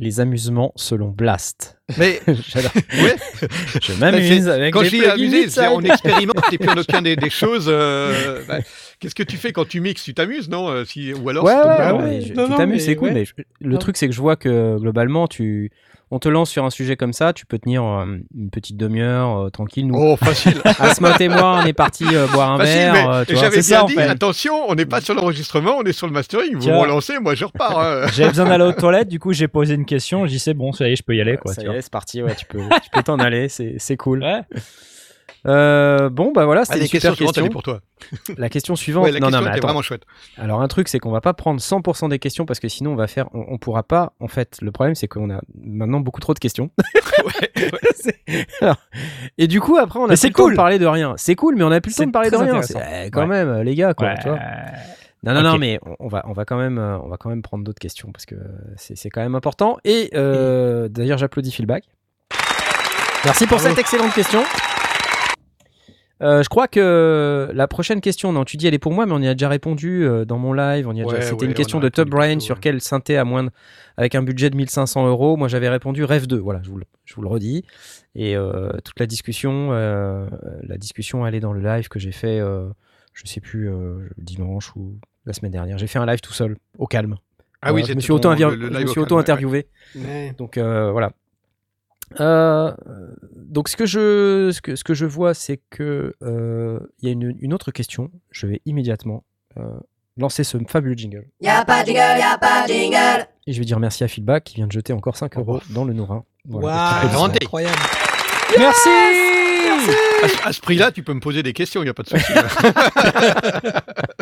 Les amusements selon Blast. Mais Je m'amuse c'est- avec quand les je dis amuser, on expérimente et puis on obtient des, des choses. euh, bah, Qu'est-ce que tu fais quand tu mixes? Tu t'amuses, non? Euh, si, Ou alors Ouais, ouais, ouais, ouais. je- Non, tu non, t'amuses, c'est cool, ouais. mais je- le Ouais. truc, c'est que je vois que globalement, tu, on te lance sur un sujet comme ça, tu peux tenir euh, une petite demi-heure euh, tranquille. Nous, Oh, facile. Asmod et moi, on est parti euh, boire un Facile, verre. mais euh, j'avais bien ça, en dit, fait. attention, on n'est pas sur l'enregistrement, on est sur le mastering. Vous me relancez, moi je repars. hein. J'avais besoin d'aller aux toilettes, du coup j'ai posé une question, je dis c'est bon, ça y est, je peux y aller quoi. ça tu y vois. est, c'est parti. Ouais, tu peux, tu peux t'en aller. C'est, c'est cool. Ouais. Euh, bon, bah voilà, Ah, c'était les une super questions question. est pour toi. La question suivante. Ouais, la non, question non, mais attends. vraiment chouette. Alors un truc, c'est qu'on va pas prendre 100% des questions parce que sinon on va faire, on, on pourra pas. En fait, le problème c'est qu'on a maintenant beaucoup trop de questions. Ouais, ouais. C'est- Alors, et du coup après on a Mais plus c'est le temps cool. de parler de rien. C'est cool, mais on a plus le temps de parler de rien. eh, quand Ouais. même, les gars, quoi. Ouais. Tu vois. Non, non, non, mais on, va, on va quand même, euh, on va quand même prendre d'autres questions parce que c'est c'est quand même important. Et euh, d'ailleurs, j'applaudis Feedback. Merci pour Bravo. cette excellente question. Euh, je crois que la prochaine question, non, tu dis elle est pour moi, mais on y a déjà répondu euh, dans mon live. On y a Ouais, déjà- C'était ouais, une on question de Top Brian sur ouais. quel synthé à moins de- avec un budget de 1500 euros. Moi, j'avais répondu Rêve 2. Voilà, je vous le, je vous le redis. Et euh, toute la discussion, euh, la discussion, elle est dans le live que j'ai fait, euh, je sais plus, euh, dimanche ou la semaine dernière. J'ai fait un live tout seul, au calme. Ah oui, je me suis ton- auto-inter- le- le je live me au suis calme, auto-interviewé. Ouais. Donc euh, voilà. Euh, donc ce que je ce que, ce que je vois c'est que euh, il y a une, une autre question. Je vais immédiatement euh, lancer ce fabuleux jingle Y'a pas de jingle, y'a pas de jingle. et je vais dire merci à Feedback qui vient de jeter encore 5 euros dans le Nourin. Voilà. Grande. incroyable. Merci. À, ce- à ce prix-là, tu peux me poser des questions, il n'y a pas de souci.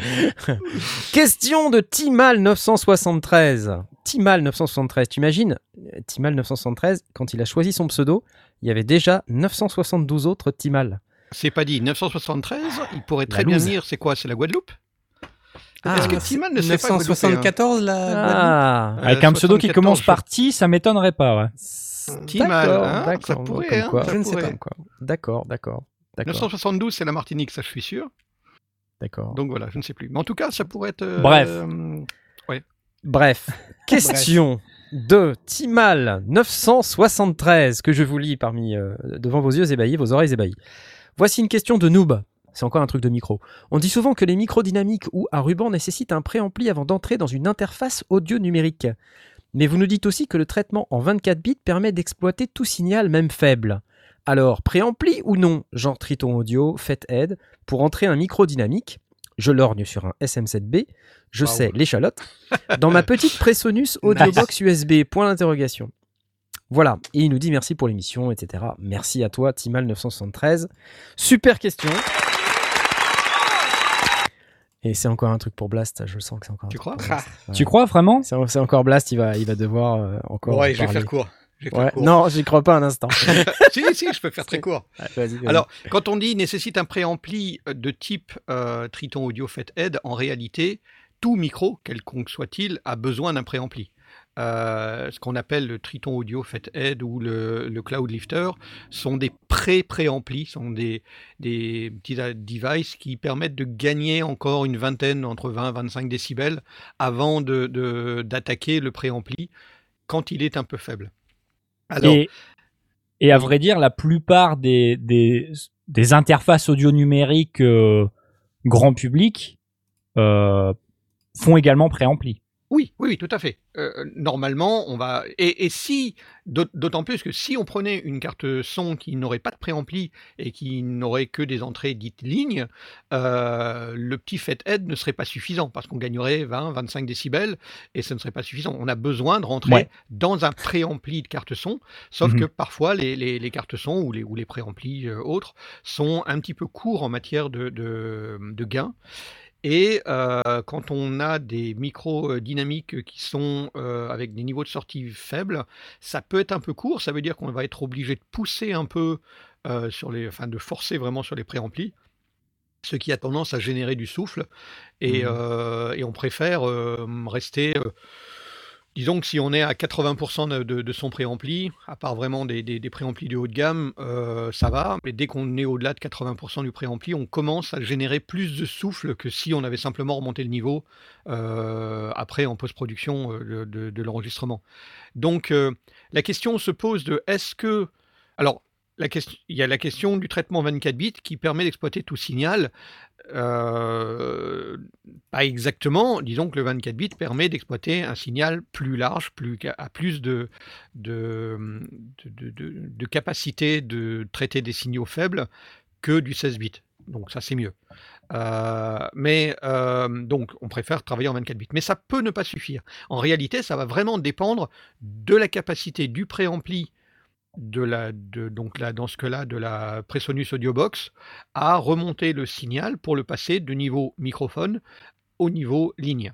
Question de Timal 973. Timal 973. T'imagines euh, Timal 973 quand il a choisi son pseudo, il y avait déjà 972 autres Timal. C'est pas dit. 973, il pourrait La très bien venir. C'est quoi C'est la Guadeloupe? Ah, Est-ce que Timan ne sait pas Guadeloupéen 974 la Guadeloupe? Ah. Avec Euh, un pseudo qui 74, commence par T, ça m'étonnerait pas, ouais. Timal, D'accord, hein, ça pourrait, hein, quoi. ça Je ne sais pas. Comme quoi. D'accord, d'accord, d'accord, 972, c'est la Martinique, ça je suis sûr. d'accord. Donc voilà, je ne sais plus. Mais en tout cas, ça pourrait être. euh, Bref. euh, Bref, question de Timal 973 que je vous lis parmi euh, devant vos yeux ébahis, vos oreilles ébahies. Voici une question de noob. C'est encore un truc de micro. On dit souvent que les micros dynamiques ou à ruban nécessitent un préampli avant d'entrer dans une interface audio numérique. Mais vous nous dites aussi que le traitement en 24 bits permet d'exploiter tout signal, même faible. Alors, préampli ou non, genre Triton Audio, Fathead, pour entrer un micro dynamique, je lorgne sur un SM7B, je Wow. sais l'échalote, dans ma petite Presonus Audiobox USB, point d'interrogation. Voilà, et il nous dit merci pour l'émission, etc. Merci à toi, Timal973. Super question. Et c'est encore un truc pour Blast, je sens que c'est encore un Tu truc crois pour Blast. Ouais. Tu crois vraiment C'est c'est encore Blast, il va, il va devoir euh, encore. Ouais, je vais faire court. Je vais faire Ouais. court. Non, j'y crois pas un instant. si, si, je peux faire très court. Ouais, vas-y, vas-y. Alors, quand on dit nécessite un préampli de type euh, Triton Audio Fathead, en réalité, tout micro, quelconque soit-il, a besoin d'un préampli. Euh, ce qu'on appelle le Triton Audio Fathead ou le, le Cloud Lifter sont des pré-préamplis, sont des, des petits euh, devices qui permettent de gagner encore une vingtaine, entre 20 et 25 décibels, avant de- de- d'attaquer le préampli quand il est un peu faible. Alors, et, et à vrai dire, la plupart des, des, des interfaces audio numériques euh, grand public euh, font également préampli. Oui, oui, oui, tout à fait. Euh, normalement, on va. Et, et si, d'aut- d'autant plus que si on prenait une carte son qui n'aurait pas de préampli et qui n'aurait que des entrées dites lignes, euh, le petit Fathead ne serait pas suffisant parce qu'on gagnerait 20, 25 décibels et ce ne serait pas suffisant. On a besoin de rentrer Ouais. dans un préampli de carte son, sauf Mhm. que parfois les, les, les cartes son ou les, ou les préamplis euh, autres sont un petit peu courts en matière de, de, de gain. Et euh, quand on a des micros dynamiques qui sont euh, avec des niveaux de sortie faibles, ça peut être un peu court. Ça veut dire qu'on va être obligé de pousser un peu euh, sur les, enfin de forcer vraiment sur les préamplis, ce qui a tendance à générer du souffle. Et, euh, et on préfère rester. Disons que si on est à 80% de, son préampli, à part vraiment des, des, préamplis de haut de gamme, euh, ça va. Mais dès qu'on est au-delà de 80% du préampli, on commence à générer plus de souffle que si on avait simplement remonté le niveau euh, après en post-production euh, de, l'enregistrement. Donc la question se pose de est-ce que... Alors, il y a la question du traitement 24 bits qui permet d'exploiter tout signal. Euh, pas exactement, disons que le 24 bits permet d'exploiter un signal plus large, plus, à plus de capacité de traiter des signaux faibles que du 16 bits. Donc ça c'est mieux. Euh, mais euh, donc on préfère travailler en 24 bits. Mais ça peut ne pas suffire. En réalité, ça va vraiment dépendre de la capacité du préampli de la, de, donc là, dans ce cas-là, de la Presonus Audio Box à remonter le signal pour le passer de niveau microphone au niveau ligne.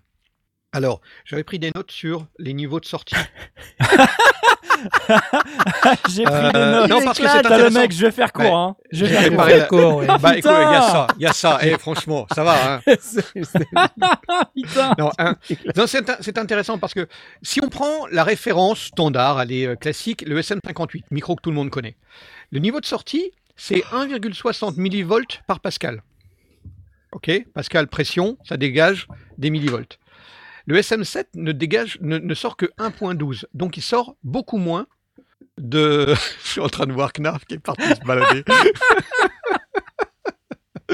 Alors, j'avais pris des notes sur les niveaux de sortie. J'ai pris Euh, des notes. non, parce que c'est le mec, je vais faire court. Hein. Je vais faire court. ouais. Bah écoute, il y a ça, il y a ça. Et franchement, ça va. Hein. Putain. Non, hein. Non, c'est int- c'est intéressant parce que si on prend la référence standard, elle est euh, classique, le SM58, micro que tout le monde connaît. Le niveau de sortie, c'est 1,60 millivolts par pascal. Ok, pascal pression, ça dégage des millivolts. Le SM7 ne dégage, ne, ne sort que 1.12, donc il sort beaucoup moins de. Je suis en train de voir Knarf qui est parti se balader.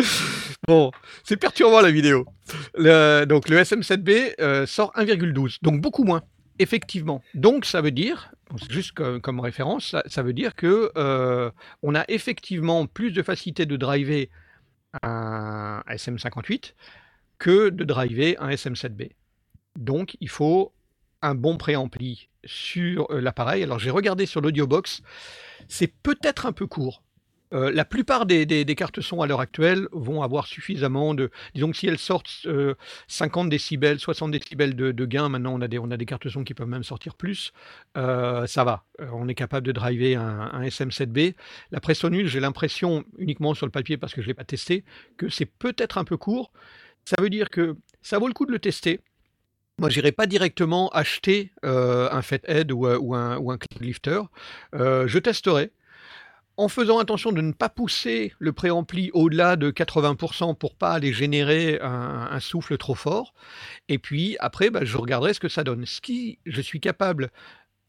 bon, c'est perturbant la vidéo. Le- donc le SM7B euh, sort 1,12, donc beaucoup moins, effectivement. Donc ça veut dire, juste comme, comme référence, ça, ça veut dire que euh, on a effectivement plus de facilité de driver un SM58 que de driver un SM7B. Donc il faut un bon préampli sur euh, l'appareil. Alors j'ai regardé sur l'audiobox, c'est peut-être un peu court. Euh, la plupart des, cartes son à l'heure actuelle vont avoir suffisamment de. Disons que si elles sortent euh, 50 décibels, 60 décibels de, gain, maintenant on a, des, on a des cartes son qui peuvent même sortir plus, euh, ça va. Euh, on est capable de driver un, un SM7B. La Presonus, j'ai l'impression, uniquement sur le papier parce que je ne l'ai pas testé, que c'est peut-être un peu court. Ça veut dire que ça vaut le coup de le tester. Moi, j'irai pas directement acheter euh, un Fathead ou, un- ou un, ou Lifter. Euh, je testerai en faisant attention de ne pas pousser le préampli au-delà de 80% pour pas aller générer un, souffle trop fort. Et puis après, bah, je regarderai ce que ça donne. Si je suis capable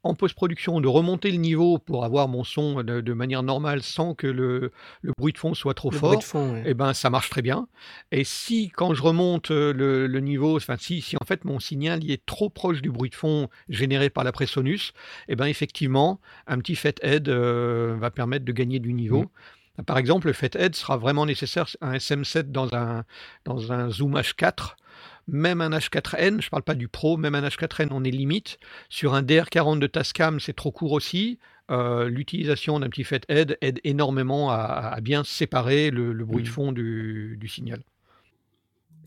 en post-production de remonter le niveau pour avoir mon son de, de manière normale sans que le, le bruit de fond soit trop Le fort, bruit de fond, ouais. eh ben ça marche très bien. Et si quand je remonte euh, le, le niveau, enfin si, si en fait mon signal il est trop proche du bruit de fond généré par la Presonus, eh ben effectivement un petit Fathead euh, va permettre de gagner du niveau. Par exemple, le Fathead sera vraiment nécessaire un SM7 dans un dans un Zoom H4. Même un H4n, je ne parle pas du Pro, même un H4n, on est limite. Sur un DR40 de Tascam, c'est trop court aussi. Euh, L'utilisation d'un petit Fathead aide énormément à, à bien séparer le, le bruit de Mhm. fond du, du signal.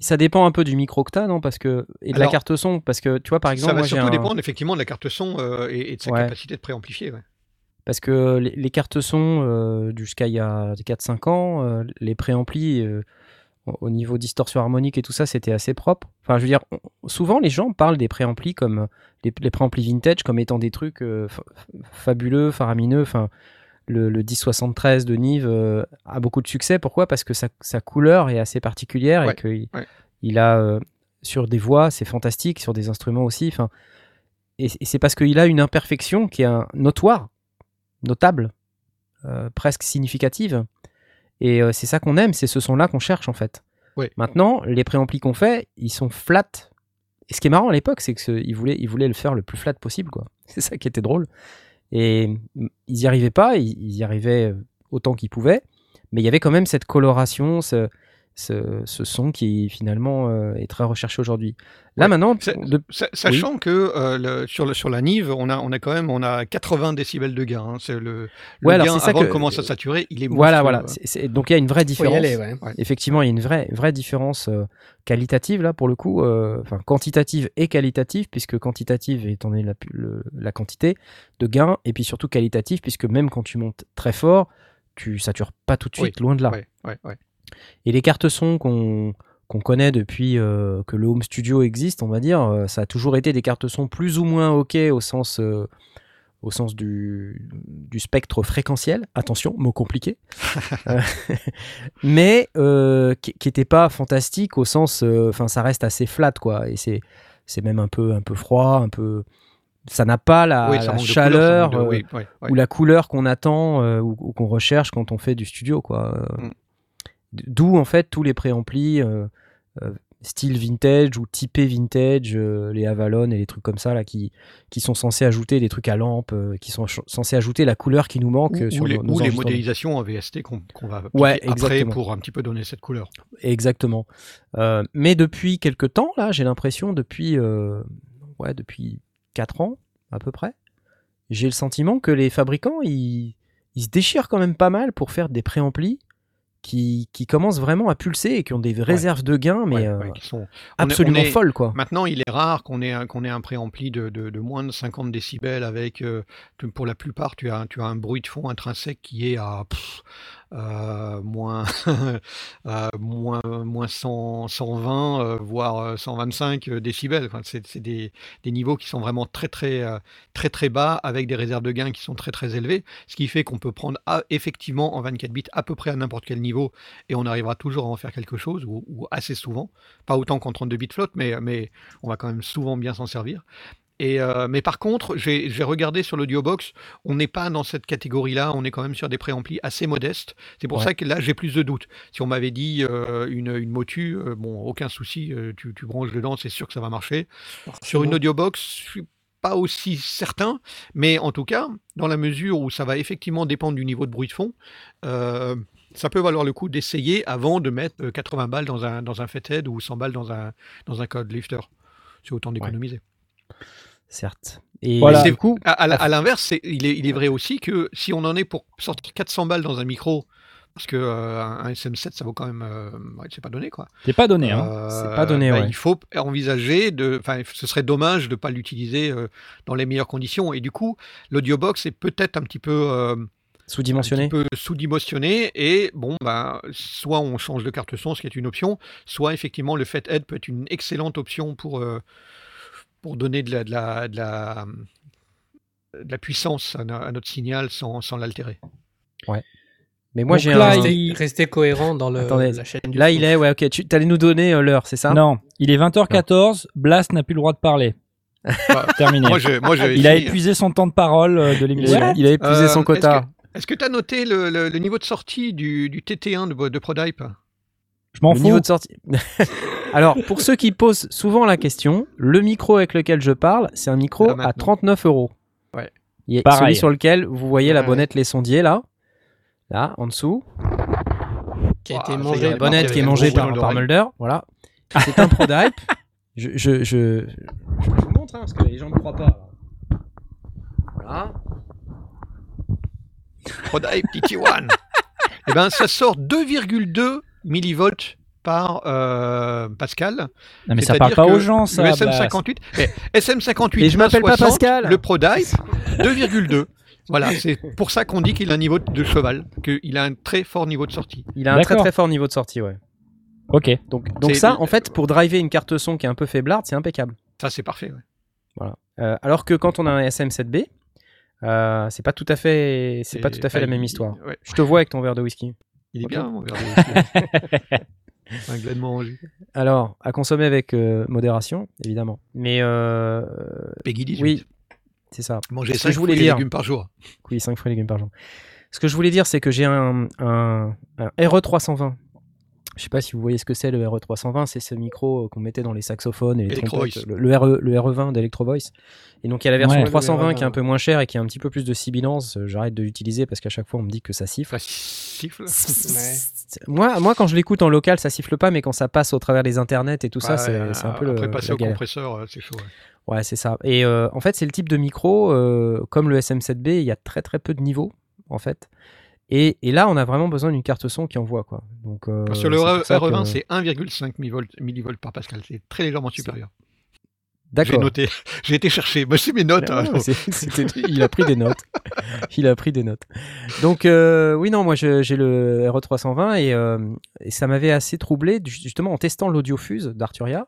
ça dépend un peu du micro que t'as, non? Parce que et de la carte son, parce que tu vois par exemple, ça va moi surtout un- dépendre effectivement de la carte son euh, et, et de sa Ouais. capacité de préamplifier. Ouais. Parce que les, les cartes son euh, jusqu'à il y a 4-5 ans, euh, les préamplis euh, au au niveau distorsion harmonique et tout ça, c'était assez propre. Enfin, je veux dire, souvent les gens parlent des préamplis comme les, les préamplis vintage comme étant des trucs euh, fa- fabuleux, faramineux. Enfin, le, le 1073 de Nive euh, a beaucoup de succès. Pourquoi? Parce que sa, sa couleur est assez particulière Ouais, et qu'il ouais. il a euh, sur des voix, c'est fantastique, sur des instruments aussi. Enfin, et, et c'est parce qu'il a une imperfection qui est un, notoire, notable, presque significative. Et euh, c'est ça qu'on aime, c'est ce son-là qu'on cherche en fait. Ouais. Maintenant, les préamplis qu'on fait, ils sont flats. Et ce qui est marrant à l'époque, c'est qu'ils voulaient, ils voulaient le faire le plus flat possible, quoi. C'est ça qui était drôle. Et mm, ils n'y arrivaient pas, ils, ils y arrivaient euh, autant qu'ils pouvaient, mais il y avait quand même cette coloration, ce, ce, ce son qui finalement euh, est très recherché aujourd'hui. Là Ouais. maintenant, de- Sachant que euh, le- sur, le, sur la Nive, on a, on a quand même on a 80 décibels de gain. hein. C'est le, le Ouais, gain avant que- de commencer à saturer, il est voilà, voilà. donc il y a une vraie différence. aller, ouais. Effectivement, il y a une vraie, vraie différence euh, qualitative là pour le coup, euh, enfin quantitative et qualitative, puisque quantitative étant donné la, le- la quantité de gain, et puis surtout qualitative, puisque même quand tu montes très fort, tu satures pas tout de Oui, suite, loin de là. Ouais, ouais, ouais. Et les cartes son qu'on qu'on connaît depuis euh, que le home studio existe, on va dire, euh, ça a toujours été des cartes son plus ou moins ok au sens, euh, au sens du, du spectre fréquentiel. Attention, mot compliqué. Euh, mais qui n'était pas fantastique au sens, enfin, ça reste assez flat, quoi. Et c'est c'est même un peu, un peu froid, un peu. Ça n'a pas la, Oui, chaleur couleur, de- oui, ou la couleur qu'on attend ou, ou qu'on recherche quand on fait du studio quoi. Mm. D'où en fait tous les préamplis euh, euh, style vintage ou typé vintage, euh, les Avalon et les trucs comme ça là qui, qui sont censés ajouter des trucs à lampe, euh, qui sont censés ajouter la couleur qui nous manque Ou, sur ou les, nos, nos ou les modélisations en VST qu'on qu'on va Ouais, après exactement. pour un petit peu donner cette couleur. Exactement. Euh, mais depuis quelques temps, là, j'ai l'impression, depuis, ouais, depuis 4 ans, à peu près, j'ai le sentiment que les fabricants, ils, ils se déchirent quand même pas mal pour faire des préamplis qui, qui commencent vraiment à pulser et qui ont des réserves de gains, mais Ouais, euh, ouais, qui sont- est- absolument est- folles, quoi. Maintenant, il est rare qu'on ait un, qu'on ait un préampli de, de, de moins de 50 décibels avec, euh, tu- pour la plupart, tu as, tu as un bruit de fond intrinsèque qui est à pff, moins, euh, moins, moins 100, 120, euh, voire euh, 125 décibels. Enfin, c'est des, des niveaux qui sont vraiment très, très, euh, très, très bas avec des réserves de gain qui sont très, très élevées. Ce qui fait qu'on peut prendre à- effectivement en 24 bits à peu près à n'importe quel niveau et on arrivera toujours à en faire quelque chose ou, ou assez souvent. Pas autant qu'en 32 bits flotte, mais, mais on va quand même souvent bien s'en servir. Et euh, mais par contre, j'ai regardé sur l'audiobox, on n'est pas dans cette catégorie-là, on est quand même sur des préamplis assez modestes. C'est pour Ouais. ça que là, j'ai plus de doutes. Si on m'avait dit euh, une, une motu, euh, bon, aucun souci, tu, tu branches dedans, c'est sûr que ça va marcher. Sur une audiobox, je suis pas aussi certain, mais en tout cas, dans la mesure où ça va effectivement dépendre du niveau de bruit de fond, ça peut valoir le coup d'essayer avant de mettre euh, 80 balles dans un, dans un Fathead ou 100 balles dans un, dans un code lifter. C'est autant d'économiser. Certes. Et Voilà. du coup, À, à la- à l'inverse, il est, il est vrai aussi que si on en est pour sortir 400 balles dans un micro, parce que euh, un un SM7, ça vaut quand même, euh, ouais, c'est pas donné quoi. C'est pas donné, hein. Euh, C'est pas donné, bah, ouais. Il faut envisager de, enfin, ce serait dommage de pas l'utiliser euh, dans les meilleures conditions. Et du coup, l'audiobox est peut-être un petit peu, euh, un sous-dimensionné. petit peu sous-dimensionné. Et bon, ben, soit on change de carte son, ce qui est une option, soit effectivement le Fathead peut être une excellente option pour euh, pour donner de la, de la, de la, de la puissance à, no- à notre signal sans, sans l'altérer. Mais moi, j'ai là, un. il- rester cohérent dans le, Attendez, la chaîne du Là, il est, ouais, ok. Tu allais nous donner euh, l'heure, c'est ça? Non, il est 20h14, Blast n'a plus le droit de parler. Bah, Terminé. moi, je, moi, je il a épuisé son temps de parole euh, de Il l'émission. a, il a épuisé Euh, son quota. Est-ce que tu as noté le, le- le niveau de sortie du, du TT1 de, de ProDype Je m'en fous. niveau de sortie. Alors, pour ceux qui posent souvent la question, le micro avec lequel je parle, c'est un micro Là, à maintenant. 39 euros. Ouais. Il est Pareil. celui sur lequel vous voyez la Ouais. bonnette les sondiers là, là en dessous, qui a été ça y est, mangé la bonnette qui est mangée par, par. Mulder, voilà. C'est un ProDype. Je, je, je, je vous montre hein, parce que les gens ne croient pas. là. Voilà. ProDype TT1 Eh ben, ça sort 2,2 millivolts par euh, Pascal. Non, mais ça parle pas aux gens, ça. Le bah, SM58, eh, SM58, Et je m'appelle pas 60, Pascal. Le ProDype, 2,2. Voilà, c'est pour ça qu'on dit qu'il a un niveau de cheval, qu'il a un très fort niveau de sortie. Il a un très très fort niveau de sortie, ouais. Ok. Donc, ça, en fait, pour driver une carte son qui est un peu faiblarde, c'est impeccable. Ça, c'est parfait. ouais. Voilà. Euh, alors que quand on a un SM7B, euh, c'est pas tout à fait, c'est pas tout à fait la même il- histoire. ouais, Je te vois avec ton verre de whisky. il est bien, mon verre de whisky. Un. Alors, à consommer avec euh, modération, évidemment. Mais euh, Peggy 18. oui, c'est ça. Manger Ce que 5 je voulais fruits et dire. légumes par jour. Oui, 5 fruits et légumes par jour. Ce que je voulais dire, c'est que j'ai un, un, un RE320. Je sais pas si vous voyez ce que c'est le RE320, c'est ce micro qu'on mettait dans les saxophones et les Electro trompettes, Voice. le, le RE, le RE20 d'Electro Voice. Et donc il y a la version Ouais. Le 320 qui est un RE20. peu moins chère et qui a un petit peu plus de sibilance. Euh, J'arrête de l'utiliser parce qu'à chaque fois on me dit que ça siffle. Ça siffle? Moi, moi, quand je l'écoute en local, ça siffle pas, mais quand ça passe au travers des internets et tout ça, c'est c'est un peu le, Après, passer au galère. compresseur, euh, c'est chaud. ouais. Ouais, c'est ça. Et euh, en fait, c'est le type de micro, euh, comme le SM7B, il y a très très peu de niveaux, en fait. Et, et là, on a vraiment besoin d'une carte son qui envoie, quoi. Donc, euh, que le c'est pour ça RE20, que- c'est 1,5 millivolts, par pascal. C'est très légèrement supérieur. J'ai D'accord. noté. J'ai été chercher. Moi, c'est mes notes. Ah, hein. il a pris des notes. Il a pris des notes. Donc, euh, oui, non, moi j'ai le RE320 et, euh, et ça m'avait assez troublé, justement, en testant l'audiofuse d'Arturia,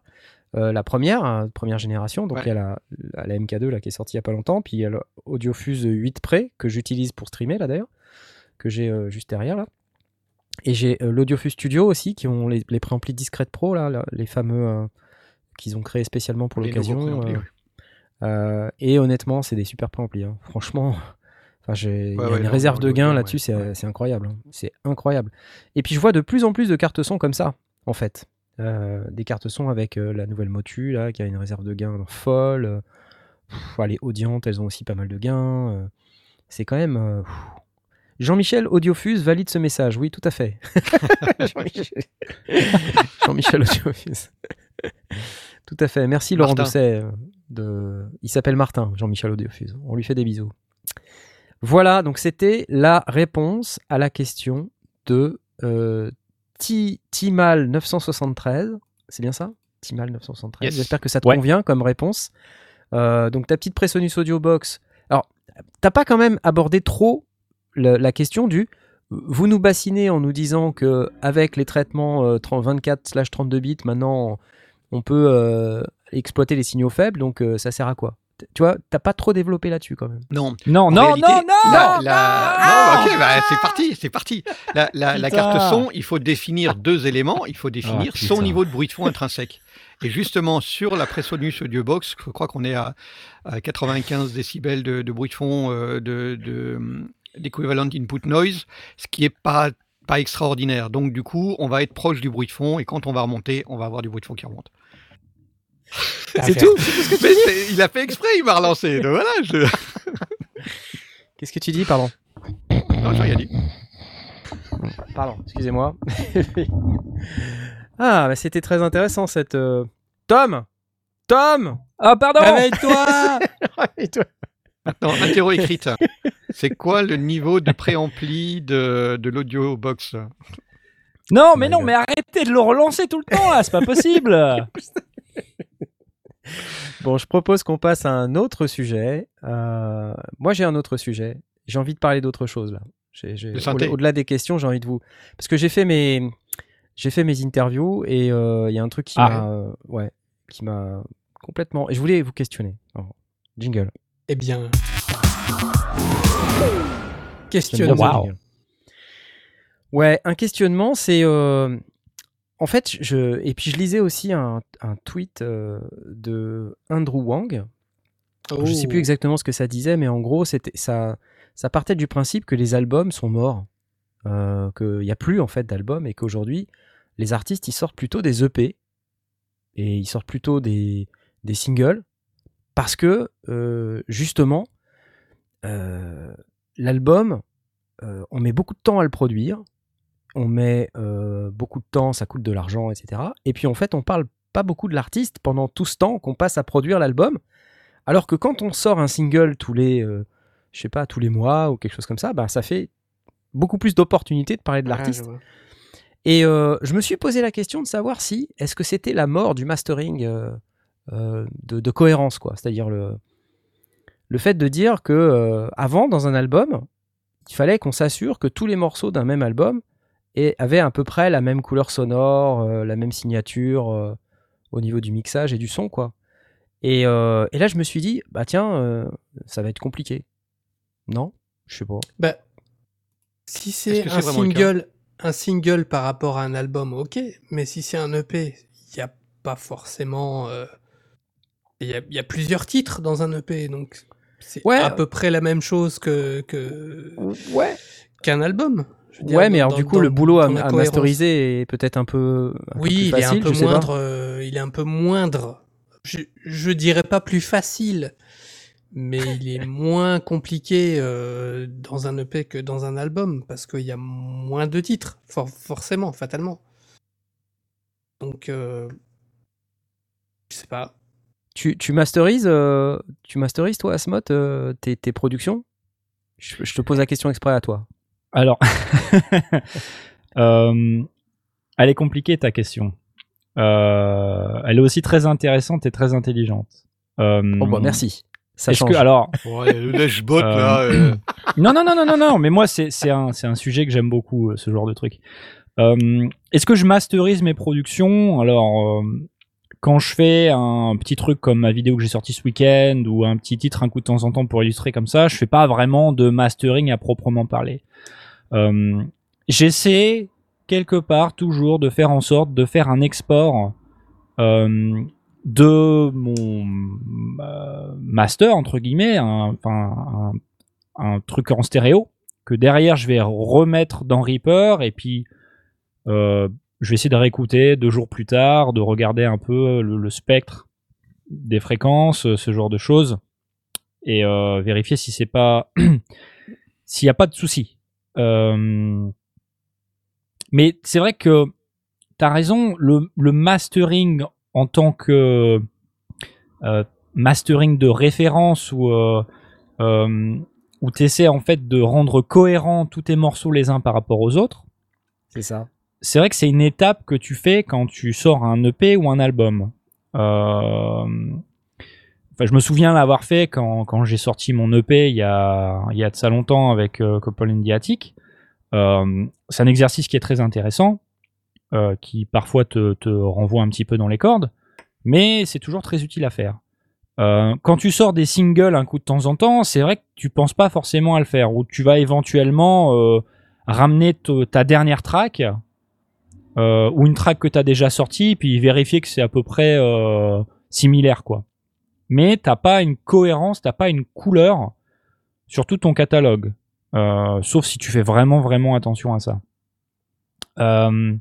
euh, la première, hein, première génération. Donc, il y a la, la- la MK2 là, qui est sortie il y a pas longtemps, puis il y a l'audiofuse 8 Pré que j'utilise pour streamer là d'ailleurs, que j'ai euh, juste derrière là. Et j'ai euh, l'Audiofuse Studio aussi, qui ont les, les préamplis Discret Pro, là, là, les fameux euh, qu'ils ont créés spécialement pour l'occasion. euh, et honnêtement, c'est des super préamplis. hein. Franchement, enfin, j'ai Ouais, ouais, une non, réserve non, de gain, là-dessus, ouais, c'est incroyable. hein. C'est incroyable. Et puis je vois de plus en plus de cartes son comme ça, en fait. Euh, des cartes son avec euh, la nouvelle Motu là, qui a une réserve de gains folle. Pff, les Audientes, elles ont aussi pas mal de gains. C'est quand même. pff. Jean-Michel Audiofuse valide ce message. Oui, tout à fait. Jean-Michel Jean-Michel Audiofuse. tout à fait. Merci Laurent Martin. Doucet. euh, De... Il s'appelle Martin, Jean-Michel Audiofuse. On lui fait des bisous. Voilà, donc c'était la réponse à la question de euh, Ti- Timal 973. C'est bien ça? Timal 973. Yes. J'espère que ça te Ouais. convient comme réponse. Euh, donc ta petite Presonus Audio Box. Alors, t'as pas quand même abordé trop le- la question du vous nous bassinez en nous disant que avec les traitements euh, 30 24/32 bits maintenant on peut euh, exploiter les signaux faibles donc euh, ça sert à quoi? Tu vois, t'as pas trop développé là-dessus quand même. Non, Non, non, réalité, non, non, la- non, la- non, ok, bah, c'est parti, c'est parti. La, la- carte son, il faut définir deux éléments. Il faut définir Ah, son niveau de bruit de fond intrinsèque. Et justement, sur la Presonus Audio Box, je crois qu'on est à, à 95 décibels de, de bruit de fond euh, de, de, d'équivalent input noise, ce qui est pas pas extraordinaire. Donc du coup, on va être proche du bruit de fond et quand on va remonter, on va avoir du bruit de fond qui remonte. C'est tout Mais c'est- il a fait exprès, il m'a relancé. Donc voilà, je... Qu'est-ce que tu dis Pardon. non, j'ai rien dit. Pardon, excusez-moi. ah, bah, c'était très intéressant cette. euh, Tom Tom Ah, pardon Réveille-toi Et toi Maintenant, interro écrite. C'est quoi le niveau de préampli de, de l'audio box Non, mais my non, God. mais arrêtez de le relancer tout le temps, là, c'est pas possible Bon, je propose qu'on passe à un autre sujet. Euh, moi, j'ai un autre sujet. J'ai envie de parler d'autre chose là. J'ai- j'ai- Au-delà des questions, j'ai envie de vous. Parce que j'ai fait mes, j'ai fait mes interviews et euh, il y a un truc qui Ah. m'a, euh, ouais, qui m'a complètement. Et je voulais vous questionner. Alors, jingle. Eh bien. Questionnement. Ouais, un questionnement, c'est. euh, En fait, je et puis je lisais aussi un, un tweet euh, de Andrew Wang. Je sais plus Oh. exactement ce que ça disait, mais en gros, c'était ça, ça partait du principe que les albums sont morts, euh, qu'il n'y a plus en fait d'albums et qu'aujourd'hui, les artistes ils sortent plutôt des EP et ils sortent plutôt des, des singles parce que euh, justement, euh, l'album, euh, on met beaucoup de temps à le produire, on met beaucoup de temps, ça coûte de l'argent, etc. Et puis en fait, on parle pas beaucoup de l'artiste pendant tout ce temps qu'on passe à produire l'album. Alors que quand on sort un single tous les, euh, je sais pas, tous les mois ou quelque chose comme ça, bah, ça fait beaucoup plus d'opportunités de parler de Ah, l'artiste. Et euh, je me suis posé la question de savoir si est-ce que c'était la mort du mastering euh, de, de cohérence, quoi. C'est-à-dire le, le fait de dire que euh, avant, dans un album, il fallait qu'on s'assure que tous les morceaux d'un même album aient- avaient à peu près la même couleur sonore, euh, la même signature euh, au niveau du mixage et du son, quoi. Et, euh, et là, je me suis dit, bah tiens, euh, ça va être compliqué. Non? Je sais pas. Bah, si c'est un single, un single par rapport à un album, ok. Mais si c'est un EP, il n'y a pas forcément. euh, Il y, a, il y a plusieurs titres dans un EP, donc c'est Ouais. à peu près la même chose que que Ouais. qu'un album. Je veux dire, Ouais, mais dans- alors du dans- coup, le boulot à, masteriser est peut-être un peu, un peu Oui, plus il est facile, un peu je sais pas. moindre. euh, il est un peu moindre. Je, je dirais pas plus facile, mais il est moins compliqué euh, dans un EP que dans un album parce qu'il y a moins de titres, for- forcément, fatalement. Donc, euh, je sais pas. Tu, tu masterises, euh, tu masterises toi, Asmot, euh, tes, tes productions? Je, je te pose la question exprès à toi. Alors, euh, elle est compliquée ta question. Euh, elle est aussi très intéressante et très intelligente. Euh, Bon, bah merci. Ça change. que alors Ouais, le Euh, là. euh, non non non non non non mais moi c'est c'est un c'est un sujet que j'aime beaucoup ce genre de truc. Euh, Est-ce que je masterise mes productions? Alors euh, quand je fais un petit truc comme ma vidéo que j'ai sortie ce week-end ou un petit titre un coup de temps en temps pour illustrer comme ça, je fais pas vraiment de mastering à proprement parler. Euh, J'essaie quelque part toujours de faire en sorte de faire un export euh, de mon euh, master entre guillemets, un- un, truc en stéréo que derrière je vais remettre dans Reaper et puis je vais essayer de réécouter deux jours plus tard, de regarder un peu le, spectre des fréquences, ce genre de choses et euh, vérifier si c'est pas s'il n'y a pas de souci. Euh, mais c'est vrai que tu as raison, le, mastering en tant que euh, mastering de référence ou où tu essaies en fait de rendre cohérent tous tes morceaux les uns par rapport aux autres, C'est ça. C'est vrai que c'est une étape que tu fais quand tu sors un EP ou un album. Euh, Enfin, je me souviens l'avoir fait quand, j'ai sorti mon EP il y a, il y a de ça longtemps avec euh, Couple in the Attic. Euh, c'est un exercice qui est très intéressant, euh, qui parfois te, te renvoie un petit peu dans les cordes, mais c'est toujours très utile à faire. Quand tu sors des singles un coup de temps en temps, c'est vrai que tu penses pas forcément à le faire, ou tu vas éventuellement ramener ta dernière track, euh, ou une track que tu déjà sortie, puis vérifier que c'est à peu près euh, similaire, quoi. Mais t'as pas une cohérence, t'as pas une couleur sur tout ton catalogue, Euh, sauf si tu fais vraiment vraiment attention à ça. Euh,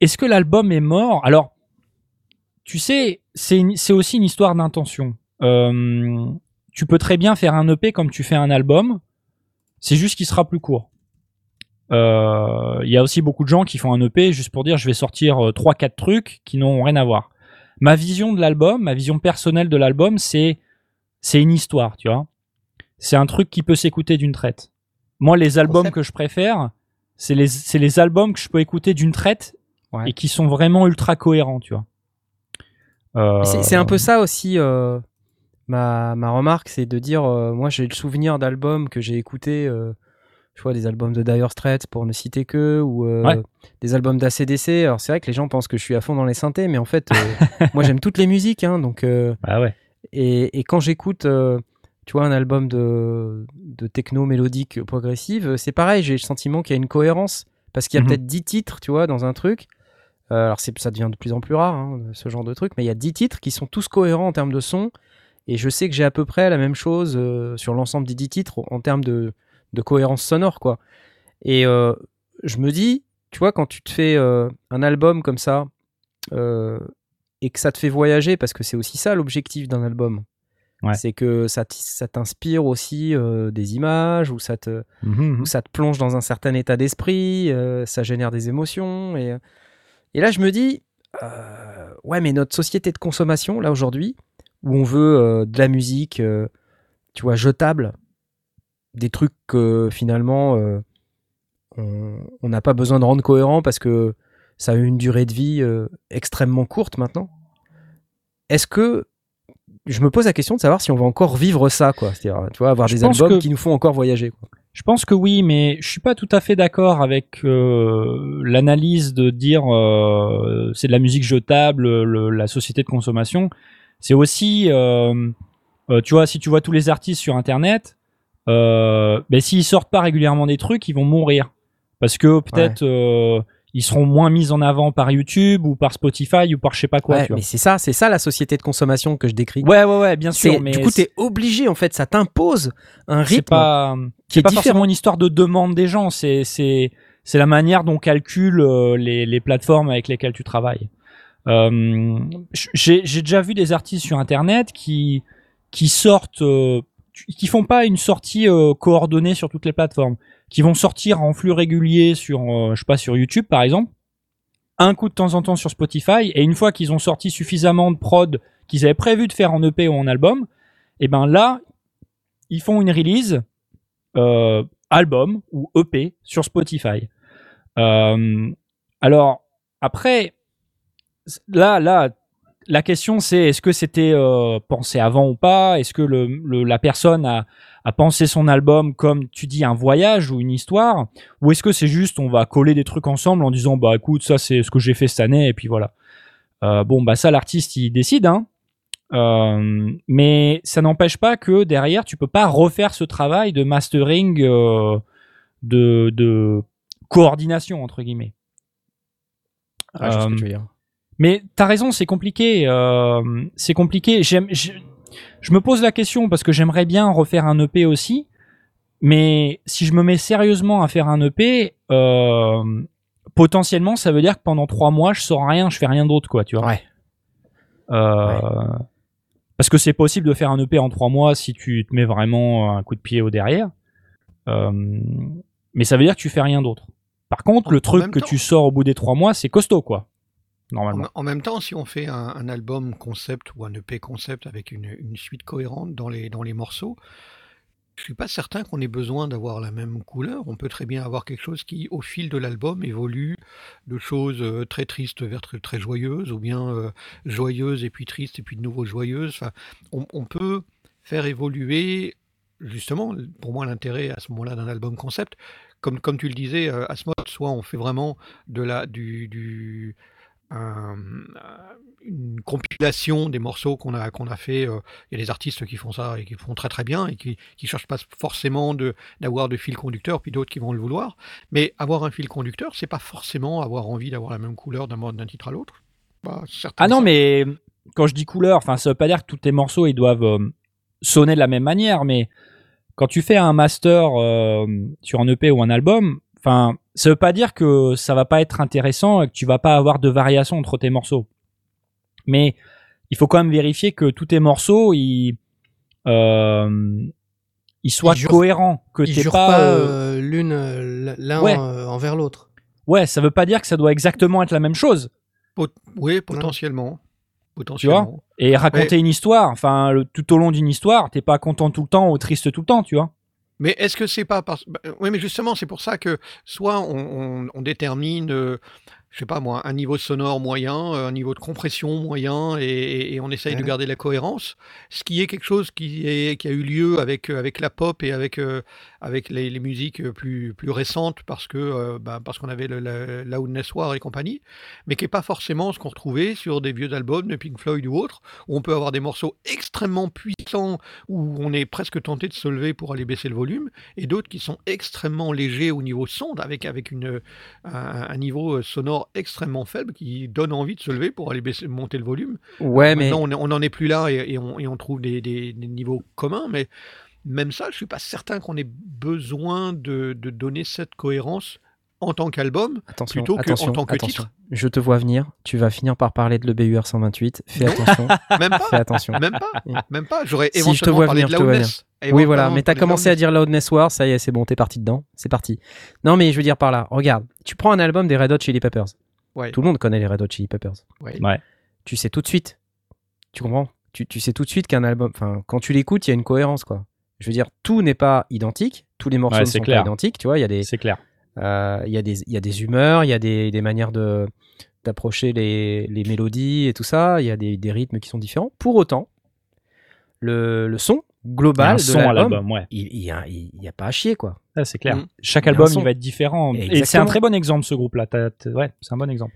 Est-ce que l'album est mort? Alors, tu sais, c'est aussi une histoire d'intention. Tu peux très bien faire un EP comme tu fais un album, c'est juste qu'il sera plus court. Euh, Il y a aussi beaucoup de gens qui font un EP juste pour dire je vais sortir euh, trois quatre trucs qui n'ont rien à voir. Ma vision de l'album, ma vision personnelle de l'album, c'est c'est une histoire, tu vois. C'est un truc qui peut s'écouter d'une traite. Moi, les albums Concept. que je préfère, c'est les c'est les albums que je peux écouter d'une traite Ouais. et qui sont vraiment ultra cohérents, tu vois. Euh, C'est un peu ça aussi, euh, ma, ma remarque, c'est de dire, euh, moi j'ai le souvenir d'albums que j'ai écoutés, euh, je vois des albums de Dire Straits pour ne citer que, ou euh, Ouais. des albums d'ACDC. Alors c'est vrai que les gens pensent que je suis à fond dans les synthés, mais en fait, euh, moi j'aime toutes les musiques, hein, donc, euh, ouais. et, et quand j'écoute, tu vois, un album de, de techno mélodique progressive, c'est pareil, j'ai le sentiment qu'il y a une cohérence, parce qu'il y a Mhm. peut-être 10 titres, tu vois, dans un truc. Alors ça devient de plus en plus rare, hein, ce genre de truc, mais il y a 10 titres qui sont tous cohérents en termes de son, et je sais que j'ai à peu près la même chose sur l'ensemble des 10 titres en termes de, de cohérence sonore, quoi. Et euh, je me dis, tu vois, quand tu te fais euh, un album comme ça, euh, et que ça te fait voyager, parce que c'est aussi ça l'objectif d'un album, Ouais. c'est que ça t'inspire aussi des images, ou ça te, Mhm, où ça te plonge dans un certain état d'esprit, ça génère des émotions. Et, et là, je me dis, ouais, mais notre société de consommation, là, aujourd'hui, où on veut de la musique, tu vois, jetable, des trucs que finalement, euh, on n'a pas besoin de rendre cohérent parce que ça a eu une durée de vie euh, extrêmement courte maintenant. Est-ce que je me pose la question de savoir si on va encore vivre ça, quoi. C'est-à-dire, tu vois, avoir Je des albums que- qui nous font encore voyager. Quoi. Je pense que oui, mais je suis pas tout à fait d'accord avec euh, l'analyse de dire euh, c'est de la musique jetable, le- la société de consommation. C'est aussi, euh, tu vois, si tu vois tous les artistes sur Internet, euh, ben s'ils sortent pas régulièrement des trucs, ils vont mourir parce que peut-être euh, ils seront moins mis en avant par YouTube ou par Spotify ou par je sais pas quoi. Ouais, tu vois. mais c'est ça, c'est ça la société de consommation que je décris. Ouais, ouais, ouais, bien C'est- sûr. Mais du coup, t'es obligé en fait, ça t'impose un c'est rythme pas qui c'est est pas différent. forcément une histoire de demande des gens, c'est c'est c'est la manière dont calculent euh, les les plateformes avec lesquelles tu travailles. Euh, j'ai j'ai déjà vu des artistes sur internet qui qui sortent euh, qui font pas une sortie euh, coordonnée sur toutes les plateformes, qui vont sortir en flux régulier sur euh, je sais sur YouTube par exemple, un coup de temps en temps sur Spotify et une fois qu'ils ont sorti suffisamment de prod qu'ils avaient prévu de faire en EP ou en album, et ben là ils font une release euh, album ou EP sur Spotify. Alors après, là, là, la question c'est est-ce que c'était euh, pensé avant ou pas? Est-ce que le, le- la personne a, a pensé son album comme tu dis un voyage ou une histoire? Ou est-ce que c'est juste on va coller des trucs ensemble en disant bah écoute ça c'est ce que j'ai fait cette année et puis voilà. Euh, bon bah ça l'artiste il décide hein. Euh, mais ça n'empêche pas que derrière, tu peux pas refaire ce travail de mastering, de, de coordination entre guillemets. Ouais, je sais ce que Euh, tu veux dire. Mais t'as raison, c'est compliqué. euh, c'est compliqué. J'aime, je, je me pose la question parce que j'aimerais bien refaire un EP aussi. Mais si je me mets sérieusement à faire un EP, euh, potentiellement, ça veut dire que pendant trois mois, je sors rien, je fais rien d'autre, quoi, tu vois. Ouais. Euh, Parce que c'est possible de faire un EP en trois mois si tu te mets vraiment un coup de pied au derrière. Euh, mais ça veut dire que tu fais rien d'autre. Par contre, En- le truc que temps- tu sors au bout des trois mois, c'est costaud, quoi. En, Normalement. en même temps, si on fait un, un album concept ou un EP concept avec une, une suite cohérente dans les, dans les morceaux, je suis pas certain qu'on ait besoin d'avoir la même couleur. On peut très bien avoir quelque chose qui, au fil de l'album, évolue de choses euh, très tristes vers très, très joyeuses, ou bien euh, joyeuses et puis tristes et puis de nouveau joyeuses. Enfin, on, on peut faire évoluer, justement, pour moi, l'intérêt à ce moment-là d'un album concept. Comme, comme tu le disais, euh, Asmod, soit on fait vraiment de la, du, du, un- une compilation des morceaux qu'on a, qu'on a fait. euh, Il y a des artistes qui font ça et qui font très très bien et qui ne cherchent pas forcément d'avoir de, fil conducteur, puis d'autres qui vont le vouloir. Mais avoir un fil conducteur, c'est pas forcément avoir envie d'avoir la même couleur d'un titre à l'autre. Certain Ah non, mais quand je dis couleur, ça veut pas dire que tous tes morceaux ils doivent euh, sonner de la même manière, mais quand tu fais un master euh, sur un EP ou un album, enfin, ça veut pas dire que ça va pas être intéressant et que tu vas pas avoir de variation entre tes morceaux. Mais il faut quand même vérifier que tous tes morceaux ils euh, ils soient Ils jurent- cohérents, que t'es pas, pas, euh, euh, l'une l'un Ouais. envers l'autre. ouais, ça veut pas dire que ça doit exactement être la même chose. Pot- oui, potentiellement. Potentiellement. Et raconter une histoire, enfin, le- tout au long d'une histoire, t'es pas content tout le temps ou triste tout le temps, tu vois? Mais est-ce que c'est pas parce... bah, oui, mais justement, c'est pour ça que soit on, on- détermine, euh, je sais pas moi, un niveau sonore moyen, euh, un niveau de compression moyen, et, et on essaye de garder la cohérence, ce qui est quelque chose qui, est, qui a eu lieu avec, euh, avec la pop et avec, euh, avec les, les musiques plus, plus récentes, parce que euh, bah, parce qu'on avait le, la, Loudness War et compagnie, mais qui n'est pas forcément ce qu'on retrouvait sur des vieux albums de Pink Floyd ou autres, où on peut avoir des morceaux extrêmement puissants, où on est presque tenté de se lever pour aller baisser le volume, et d'autres qui sont extrêmement légers au niveau son, avec, avec une, un, un niveau euh, extrêmement faible qui donne envie de se lever pour aller baisser, monter le volume. Ouais, mais Maintenant, on n'en est plus là et, et on, et on trouve des, des- des niveaux communs, mais même ça, je suis pas certain qu'on ait besoin de, de donner cette cohérence en tant qu'album. attention, plutôt que attention, en tant que attention. titre. Je te vois venir. Tu vas finir par parler de l'EBUR 128. Fais Non. attention. Même Fais pas, attention. même pas, même pas. J'aurais Si, je te éventuellement vois parlé venir, de je te vois Loudness. Oui, voilà. Éventuellement Mais t'as commencé à dire Loudness War. Ça y est, c'est bon. T'es parti dedans. C'est parti. Non, mais je veux dire par là. Regarde. Tu prends un album des Red Hot Chili Peppers. Ouais. Tout le monde connaît les Red Hot Chili Peppers. Ouais. Ouais. Tu sais tout de suite. Tu comprends? Tu, tu sais tout de suite qu'un album. Enfin, quand tu l'écoutes, il y a une cohérence, quoi. Je veux dire, tout n'est pas identique. Tous les morceaux Ouais, ne sont clair. pas identiques. Tu vois, il y a des. C'est Euh, Il y, a des- il y a des humeurs, il y a des, des manières de d'approcher les, les mélodies et tout ça. Il y a des, des rythmes qui sont différents. Pour autant, le, le son Il y a global un de son à l'album, ouais. il il y a, y pas à chier quoi. C'est clair. Mm. Chaque Il y album, son. il va être différent. Et c'est un très bon exemple, ce groupe-là. T'as- t'as- Ouais, c'est un bon exemple.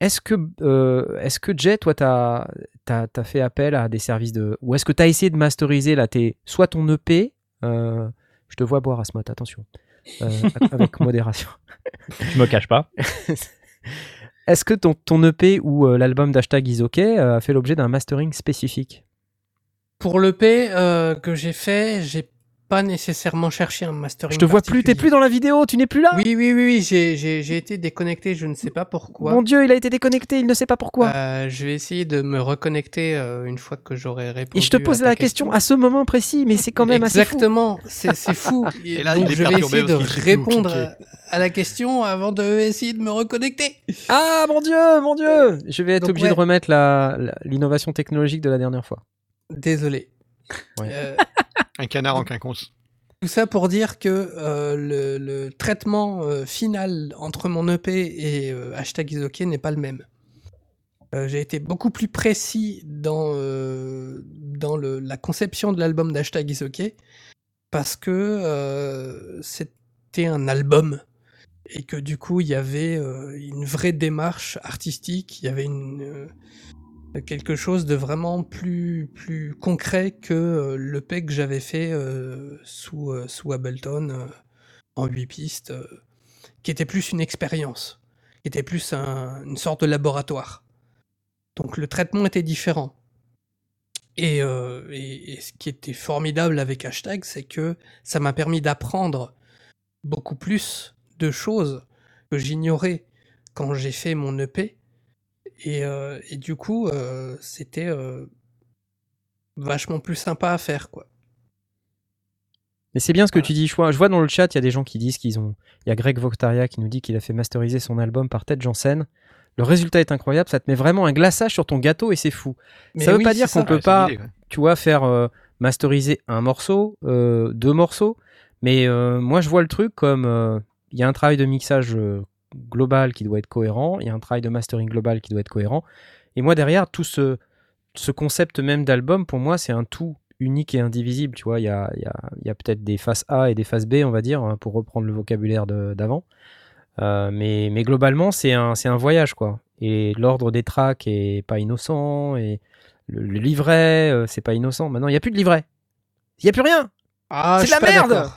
Est-ce que, euh, est-ce que Jay, toi, tu as, fait appel à des services de. Ou est-ce que tu as essayé de masteriser là, tes, soit ton EP euh, Je te vois boire, Asmod, attention. Euh, avec modération. Je me cache pas. Est-ce que ton, ton EP ou euh, l'album d'hashtag Isoke euh, a fait l'objet d'un mastering spécifique? Pour l'EP euh, que j'ai fait, j'ai pas nécessairement cherché un mastering. Je te vois plus, t'es plus dans la vidéo, tu n'es plus là Oui, oui, oui, oui j'ai- été déconnecté, je ne sais pas pourquoi. Mon Dieu, il a été déconnecté, il ne sait pas pourquoi. Euh, je vais essayer de me reconnecter euh, une fois que j'aurai répondu. Et je te pose la question à ce moment précis, mais c'est quand même assez fou. Exactement, c'est c'est fou. Et là, Donc il est je vais essayer de répondre à, à la question avant de essayer de me reconnecter. Ah mon Dieu, mon Dieu Je vais être Donc, obligé ouais. de remettre la- la- l'innovation technologique de la dernière fois. Désolé. Ouais. Euh, Un canard en quinconce. Tout ça pour dire que euh, le, le traitement euh, final entre mon EP et euh, hashtag Isoke n'est pas le même. Euh, J'ai été beaucoup plus précis dans, dans le- la conception de l'album d'hashtag Isoke parce que c'était un album et que du coup il y avait une vraie démarche artistique, il y avait une, quelque chose de vraiment plus, plus concret que euh, l'EP que j'avais fait euh, sous, euh, sous Ableton en 8 pistes, qui était plus une expérience, qui était plus un- une sorte de laboratoire. Donc le traitement était différent. Et- et ce qui était formidable avec Hashtag, c'est que ça m'a permis d'apprendre beaucoup plus de choses que j'ignorais quand j'ai fait mon EP. Et, euh, et du coup, euh, c'était euh, vachement plus sympa à faire, quoi. Mais c'est bien ce que Voilà. tu dis. Je vois, je vois dans le chat, il y a des gens qui disent qu'ils ont. Il y a Greg Voctaria qui nous dit qu'il a fait masteriser son album par Ted Jansen. Le résultat est incroyable, ça te met vraiment un glaçage sur ton gâteau et c'est fou. Mais ça veut oui, pas dire qu'on ça. peut Ouais, pas, ouais. tu vois, faire euh, masteriser un morceau, euh, deux morceaux. Mais euh, moi, je vois le truc comme euh, il y a un travail de mixage euh, global qui doit être cohérent, il y a un travail de mastering global qui doit être cohérent. Et moi, derrière, tout ce, ce concept même d'album, pour moi, c'est un tout unique et indivisible. Tu vois, il y a, y a, y a peut-être des faces A et des faces B, on va dire, hein, pour reprendre le vocabulaire d'avant. Euh, mais, mais globalement, c'est un, c'est un voyage, quoi. Et l'ordre des tracks est pas innocent, et le, le livret, euh, c'est pas innocent. Maintenant, il n'y a plus de livret. Il n'y a plus rien. Ah, C'est de la merde.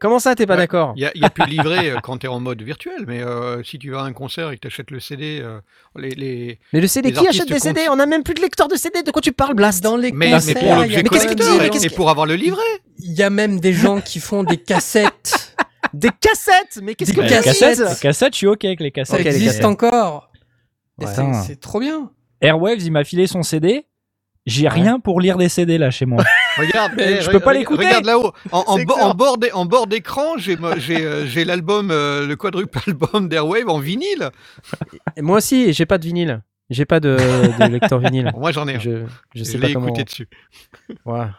Comment ça, t'es pas Ouais. d'accord Il n'y a, il y a plus de livret euh, quand tu es en mode virtuel, mais euh, si tu vas à un concert et que tu achètes le CD, euh, les, les... Mais le CD, qui achète des CD On a même plus de lecteur de CD. De quoi tu parles, Blast Dans les Mais, concerts, mais pour l'objet mais qu'est-ce que tu collector dis et- Qu'est-ce et que- pour avoir le livret. il y a même des gens qui font des cassettes. Des cassettes Mais qu'est-ce Des que Les tu cassettes. cassettes, les cassettes, je suis ok avec les Ça cassettes. Ok, les existe cassettes. encore. Ouais. C'est trop bien. Airwaves, il m'a filé son CD. J'ai rien pour lire des CD là chez moi. Regarde, Mais eh, je peux pas l'écouter. Regarde là-haut. En, en C'est bo- clair. en bord d'é- en bord d'écran, j'ai euh, j'ai l'album, euh, le quadruple album d'Airwave en vinyle. Et Moi aussi, j'ai pas de vinyle. J'ai pas de, de lecteur vinyle. Moi, j'en ai un. Je, je sais Je pas comment. écouté dessus. Voilà.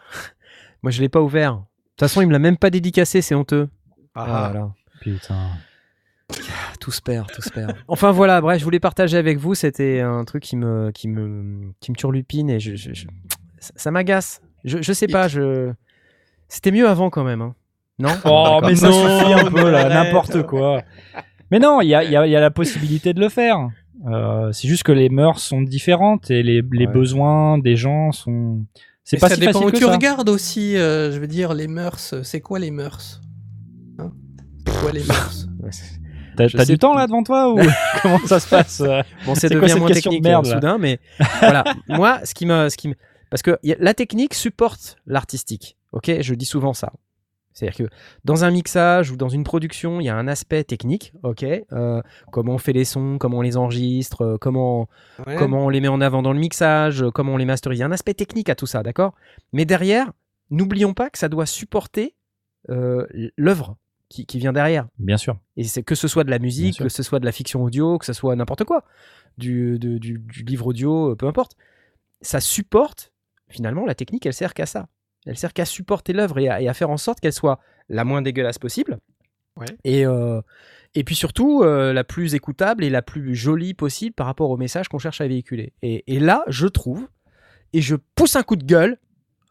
Moi, je l'ai pas ouvert. De toute façon, il me l'a même pas dédicacé, c'est honteux. Ah, Ah, voilà. Putain. Tout se perd, tout se perd. Enfin voilà, bref, je voulais partager avec vous. C'était un truc qui me, qui me, qui me turlupine et je, je- je- ça, m'agace. Je, je sais pas, je. C'était mieux avant quand même, hein. non? Oh, mais ça Non, suffit un peu là, n'importe quoi. Mais non, il y a, il y a- il y a la possibilité de le faire. Euh, c'est juste que les mœurs sont différentes et les, les Ouais. besoins des gens sont. C'est pas ça si dépend facile où que tu ça. regardes aussi. euh, je veux dire, les mœurs. C'est quoi les mœurs Hein? C'est quoi les mœurs? T'as du temps là devant toi ou comment ça se passe euh Bon, C'est quoi devient moins question de technique merde, soudain, mais voilà. Moi, ce qui me, ce qui me, parce que a- la technique supporte l'artistique. Ok, je dis souvent ça. C'est-à-dire que dans un mixage ou dans une production, il y a un aspect technique. Ok, euh, comment on fait les sons, comment on les enregistre, euh, comment Ouais. comment on les met en avant dans le mixage, euh, comment on les masterise. Il y a un aspect technique à tout ça, d'accord? Mais derrière, n'oublions pas que ça doit supporter euh, l'œuvre qui, qui vient derrière. Bien sûr. Et c'est que ce soit de la musique, que ce soit de la fiction audio, que ce soit n'importe quoi, du, de- du, du livre audio, euh, peu importe. Ça supporte, finalement, la technique, elle sert qu'à ça. Elle sert qu'à supporter l'œuvre et, à- et à faire en sorte qu'elle soit la moins dégueulasse possible, Ouais. Et, euh, et puis surtout, euh, la plus écoutable et la plus jolie possible par rapport au message qu'on cherche à véhiculer. Et, et là, je trouve, et je pousse un coup de gueule,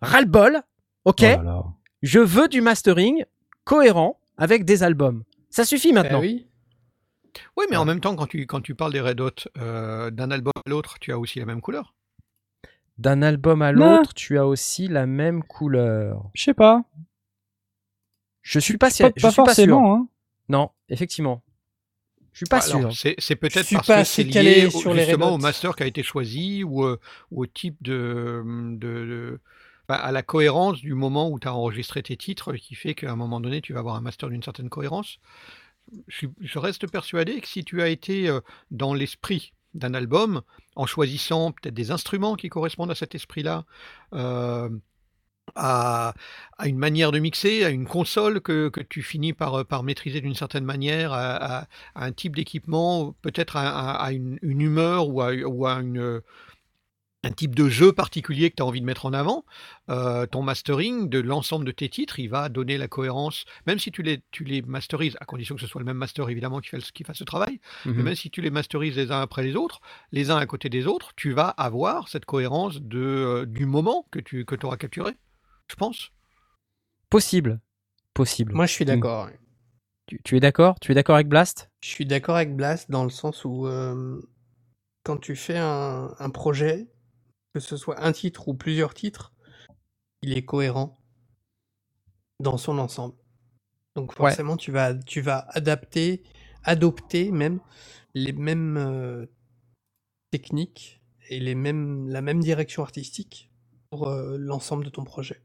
ras-le-bol, ok? Oh là là. Je veux du mastering cohérent avec des albums. Ça suffit maintenant. Ah oui. Oui, mais en même temps, quand tu, quand tu parles des Red Hot, euh, d'un album à l'autre, tu as aussi la même couleur. D'un album à Non. l'autre, tu as aussi la même couleur. Je sais pas. Je suis pas, si- Pas, je pas suis pas sûr. forcément. Hein. Non, effectivement. Je suis pas Alors, sûr. C'est c'est peut-être parce pas que c'est lié au- sur les justement Hot. au master qui a été choisi ou, euh, ou au type de, de, de- bah, à la cohérence du moment où tu as enregistré tes titres qui fait qu'à un moment donné tu vas avoir un master d'une certaine cohérence. Je, reste persuadé que si tu as été euh, dans l'esprit d'un album en choisissant peut-être des instruments qui correspondent à cet esprit-là, euh, à, à une manière de mixer, à une console que, que tu finis par, euh, par maîtriser d'une certaine manière, à, un type d'équipement, peut-être à, une, humeur ou à, une, un type de jeu particulier que tu as envie de mettre en avant, euh, ton mastering de l'ensemble de tes titres, il va donner la cohérence, même si tu les, tu les masterises, à condition que ce soit le même master évidemment qui, fait qui fasse le travail, mais Mhm. même si tu les masterises les uns après les autres, les uns à côté des autres, tu vas avoir cette cohérence de, euh, du moment que tu que auras capturé, je pense. Possible. Possible. Moi, je suis d'accord. Tu, tu es d'accord? Tu es d'accord avec Blast? Je suis d'accord avec Blast dans le sens où euh, quand tu fais un, un projet, que ce soit un titre ou plusieurs titres, il est cohérent dans son ensemble. Donc Ouais. forcément, tu, vas, tu vas adapter, adopter même les mêmes euh, techniques et les mêmes, la même direction artistique pour euh, l'ensemble de ton projet.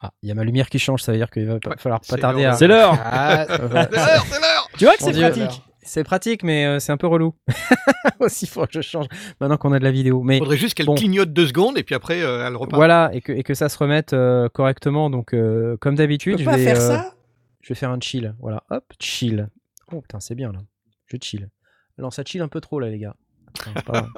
Ah, il y a ma lumière qui change, ça veut dire qu'il va Ouais, falloir pas tarder à. C'est l'heure. Ah, euh, C'est l'heure, c'est l'heure tu vois que c'est pratique. C'est pratique, mais euh, c'est un peu relou. Aussi, faut que je change maintenant qu'on a de la vidéo. Mais Il faudrait juste qu'elle bon. clignote deux secondes et puis après euh, elle repart. voilà, et que, et que ça se remette euh, correctement. Donc, euh, comme Tu d'habitude, je vais, faire euh, ça je vais faire un chill. Voilà, hop, chill. Oh putain, c'est bien là. Je chill. Non, ça chill un peu trop là, les gars. Enfin,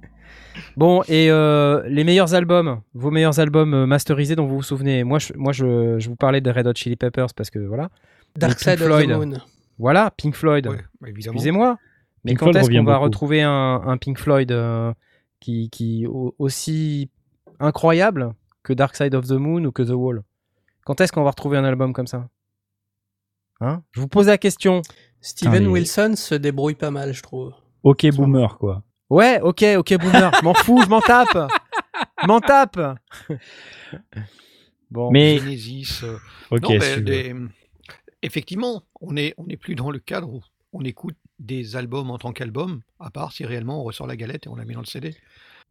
bon, et euh, les meilleurs albums, vos meilleurs albums masterisés dont vous vous souvenez. Moi, je, moi je, je vous parlais des Red Hot Chili Peppers parce que voilà. Dark Side of the Moon. Voilà, Pink Floyd. Ouais, bah. Excusez-moi. Mais Pink quand est-ce qu'on va beaucoup. retrouver un, un Pink Floyd euh, qui, qui au- aussi incroyable que Dark Side of the Moon ou que The Wall? Quand est-ce qu'on va retrouver un album comme ça? Hein? Je vous pose la question. Steven mais- Wilson se débrouille pas mal, je trouve. Ok, boomer, quoi. Ouais, ok, ok, boomer. Je m'en fous, je m'en tape. M'en tape. bon. Mais Genesis, euh, ok, non, mais si tu veux. des- effectivement, on n'est on est plus dans le cadre où on écoute des albums en tant qu'album, à part si réellement on ressort la galette et on la met dans le CD.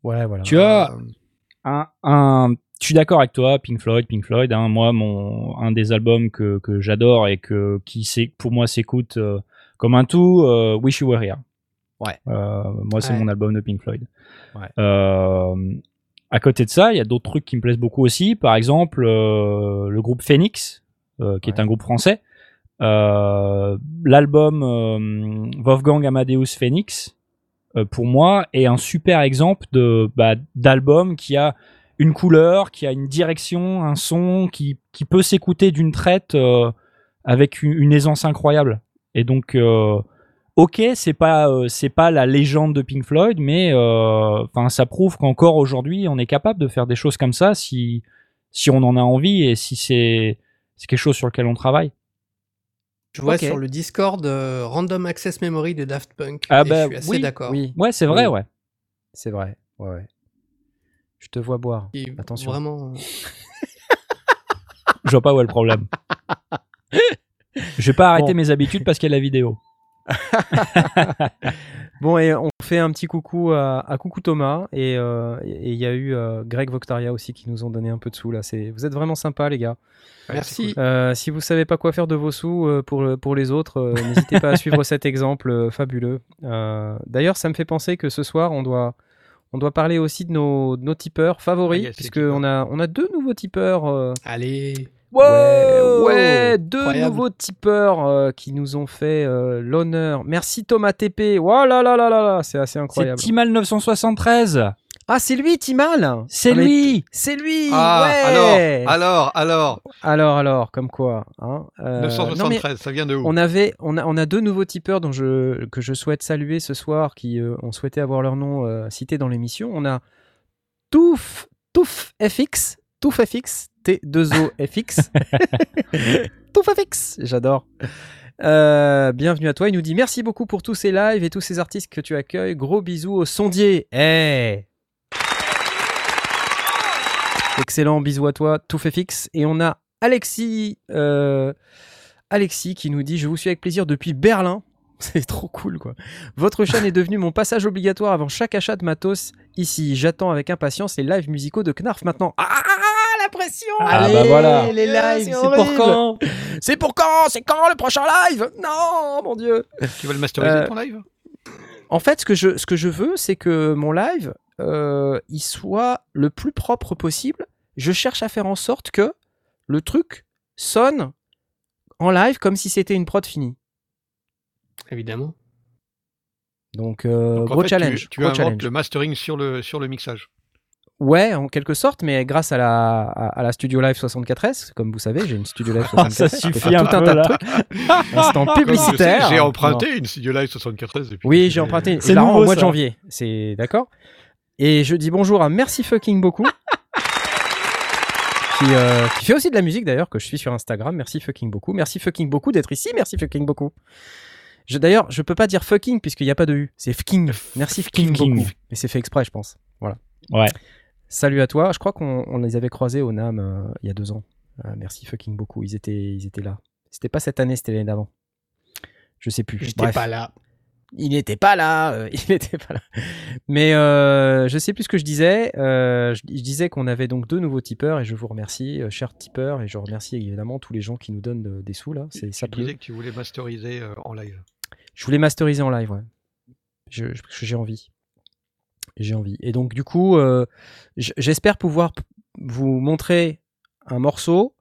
Ouais, voilà. Tu as Euh, un, un- je suis d'accord avec toi, Pink Floyd, Pink Floyd. hein, moi, mon un des albums que, que j'adore et que qui c'est pour moi s'écoute euh, comme un tout, euh, Wish You Were Here. Ouais. Euh, moi, c'est Ouais. mon album de Pink Floyd. Ouais. Euh, à côté de ça, il y a d'autres trucs qui me plaisent beaucoup aussi. Par exemple, euh, le groupe Phoenix, euh, qui est un groupe français. Euh, L'album euh, Wolfgang Amadeus Phoenix, euh, pour moi, est un super exemple bah, d'album qui a une couleur, qui a une direction, un son, qui, peut s'écouter d'une traite avec une, aisance incroyable. Et donc, ok, c'est pas c'est pas la légende de Pink Floyd, mais enfin ça prouve qu'encore aujourd'hui, on est capable de faire des choses comme ça si si on en a envie et si c'est quelque chose sur lequel on travaille. Je vois sur le Discord euh, Random Access Memory de Daft Punk. Ah bah, je suis assez oui, d'accord. Oui, Ouais, c'est vrai, Oui. ouais. c'est vrai. Ouais, ouais. Je te vois boire. Et Attention. Vraiment. Je vois pas où est le problème. Je vais pas arrêter Bon. mes habitudes parce qu'il y a la vidéo. Bon, et on fait un petit coucou à, à Coucou Thomas. Et euh, et il y a eu euh, Greg Voctaria aussi qui nous ont donné un peu de sous. là. Vous êtes vraiment sympas, les gars. Merci. Euh, si vous savez pas quoi faire de vos sous euh, pour, le- pour les autres, euh, n'hésitez pas à suivre cet exemple euh, fabuleux. Euh, D'ailleurs, ça me fait penser que ce soir, on doit, on doit parler aussi de nos, de nos tipeurs favoris, Ah, puisqu'on a, on a deux nouveaux tipeurs. euh, Allez. ouais, ouais, deux Incroyable. nouveaux tipeurs euh, qui nous ont fait euh, l'honneur. Merci Thomas TP. Oh là là là là là, c'est assez C'est incroyable. Timal 973. Ah, c'est lui, Timal C'est Ah, lui C'est lui Ah, ouais alors, alors, alors, alors, alors, comme quoi hein, euh, non, 973, ça vient de où? on, avait, on, a, on a deux nouveaux tipeurs dont je, que je souhaite saluer ce soir qui euh, ont souhaité avoir leur nom euh, cité dans l'émission. On a Touf, Touf FX, Touf FX, T2OFX. Touf FX, j'adore. Euh, bienvenue à toi. Il nous dit merci beaucoup pour tous ces lives et tous ces artistes que tu accueilles. Gros bisous au sondier. Eh Excellent, bisous à toi, tout fait fixe. Et on a Alexis, euh, Alexis qui nous dit Je vous suis avec plaisir depuis Berlin. C'est trop cool quoi. Votre chaîne est devenue mon passage obligatoire avant chaque achat de matos ici. J'attends avec impatience les lives musicaux de Knarf maintenant. Ah la pression Ah, Allez, bah voilà. les lives, c'est pour quand C'est pour quand? C'est quand le prochain live? Non, mon dieu Tu vas le masteriser Euh, ton live? En fait, ce que je, ce que je veux, c'est que mon live, euh, il soit le plus propre possible. Je cherche à faire en sorte que le truc sonne en live comme si c'était une prod finie. Évidemment. Donc, euh, Donc, gros fait, challenge. Tu, tu gros inventes challenge. le mastering sur le, sur le mixage. Ouais, en quelque sorte, mais grâce à la, à, à la Studio Live 64S, comme vous savez, j'ai une Studio Live 64S. Ah, ça suffit un tout un peu, tas de trucs. Instant publicitaire. J'ai Non. emprunté une Studio Live 74. Et puis Oui, j'ai emprunté. C'est la au mois de janvier. C'est d'accord? Et je dis bonjour à Merci Fucking beaucoup. qui, euh, qui fait aussi de la musique d'ailleurs, que je suis sur Instagram. Merci fucking beaucoup. Merci fucking beaucoup d'être ici. Merci fucking beaucoup. Je, d'ailleurs, je peux pas dire fucking puisqu'il n'y a pas de U. C'est fucking. Merci fucking Fucking. beaucoup. Mais c'est fait exprès, je pense. Voilà. Ouais. Salut à toi. Je crois qu'on on les avait croisés au NAM euh, il y a deux ans. Euh, merci fucking beaucoup. Ils étaient, ils étaient là. C'était pas cette année, c'était l'année d'avant. Je sais plus. J'étais pas là. il n'était pas là, euh, il n'était pas là. Mais euh, je sais plus ce que je disais. Je, je disais qu'on avait donc deux nouveaux tipeurs et je vous remercie, chers tipeurs, et je remercie évidemment tous les gens qui nous donnent des sous là. C'est Tu ça. pleut. disais que tu voulais masteriser en live. Je voulais masteriser en live, ouais. Je- je- J'ai envie. J'ai envie. Et donc du coup, euh, j'espère pouvoir vous montrer un morceau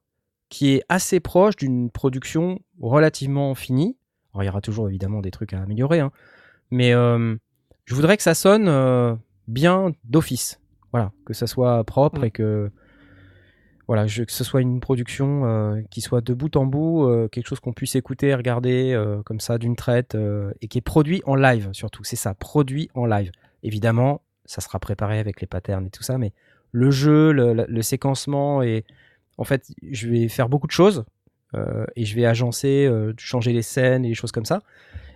qui est assez proche d'une production relativement finie. Alors, il y aura toujours évidemment des trucs à améliorer, hein. mais euh, je voudrais que ça sonne euh, bien d'office. Voilà, que ça soit propre Mm. et que voilà, je- que ce soit une production euh, qui soit de bout en bout, euh, quelque chose qu'on puisse écouter et regarder euh, comme ça d'une traite et qui est produit en live surtout. C'est ça, produit en live. Évidemment, ça sera préparé avec les patterns et tout ça, mais le jeu, le, le- le séquencement et en fait, je vais faire beaucoup de choses euh, et je vais agencer, euh, changer les scènes et les choses comme ça.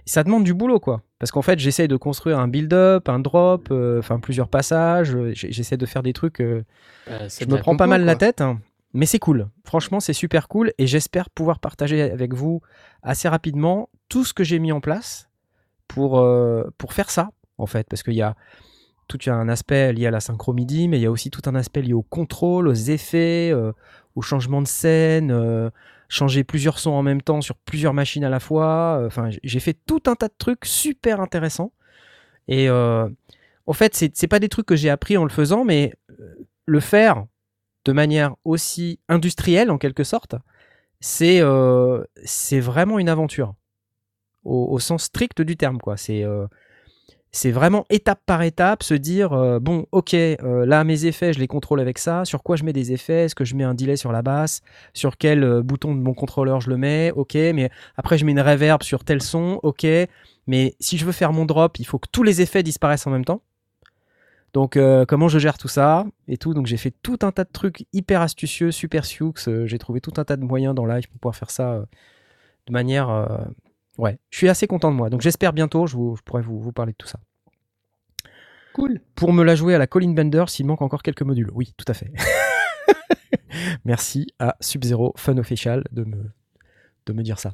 Et ça demande du boulot, quoi. Parce qu'en fait, j'essaie de construire un build-up, un drop, euh, enfin plusieurs passages. J'essaie de faire des trucs. je me prends pas mal la tête, hein. mais c'est cool. Franchement, c'est super cool et j'espère pouvoir partager avec vous assez rapidement tout ce que j'ai mis en place pour, pour faire ça, en fait. Parce qu'il y a tout un aspect lié à la synchro MIDI, mais il y a aussi tout un aspect lié au contrôle, aux effets, euh, au changement de scène, euh, changer plusieurs sons en même temps sur plusieurs machines à la fois. Euh, Enfin, j'ai fait tout un tas de trucs super intéressants. Et en fait, c'est pas des trucs que j'ai appris en le faisant, mais le faire de manière aussi industrielle en quelque sorte, c'est vraiment une aventure au, sens strict du terme quoi. C'est c'est vraiment étape par étape se dire euh, bon ok euh, là mes effets je les contrôle avec ça. Sur quoi je mets des effets? Est-ce que je mets un delay sur la basse? Sur quel euh, bouton de mon contrôleur je le mets? Ok mais après je mets une reverb sur tel son? Ok mais si je veux faire mon drop il faut que tous les effets disparaissent en même temps. Donc comment je gère tout ça et tout? Donc j'ai fait tout un tas de trucs hyper astucieux super sioux j'ai trouvé tout un tas de moyens dans live pour pouvoir faire ça de manière ouais je suis assez content de moi donc j'espère bientôt je, vous, je pourrai vous, vous parler de tout ça Cool. pour me la jouer à la Colin Bender s'il manque encore quelques modules. Oui, tout à fait. Merci à Sub-Zero Fun Official de me, de me dire ça.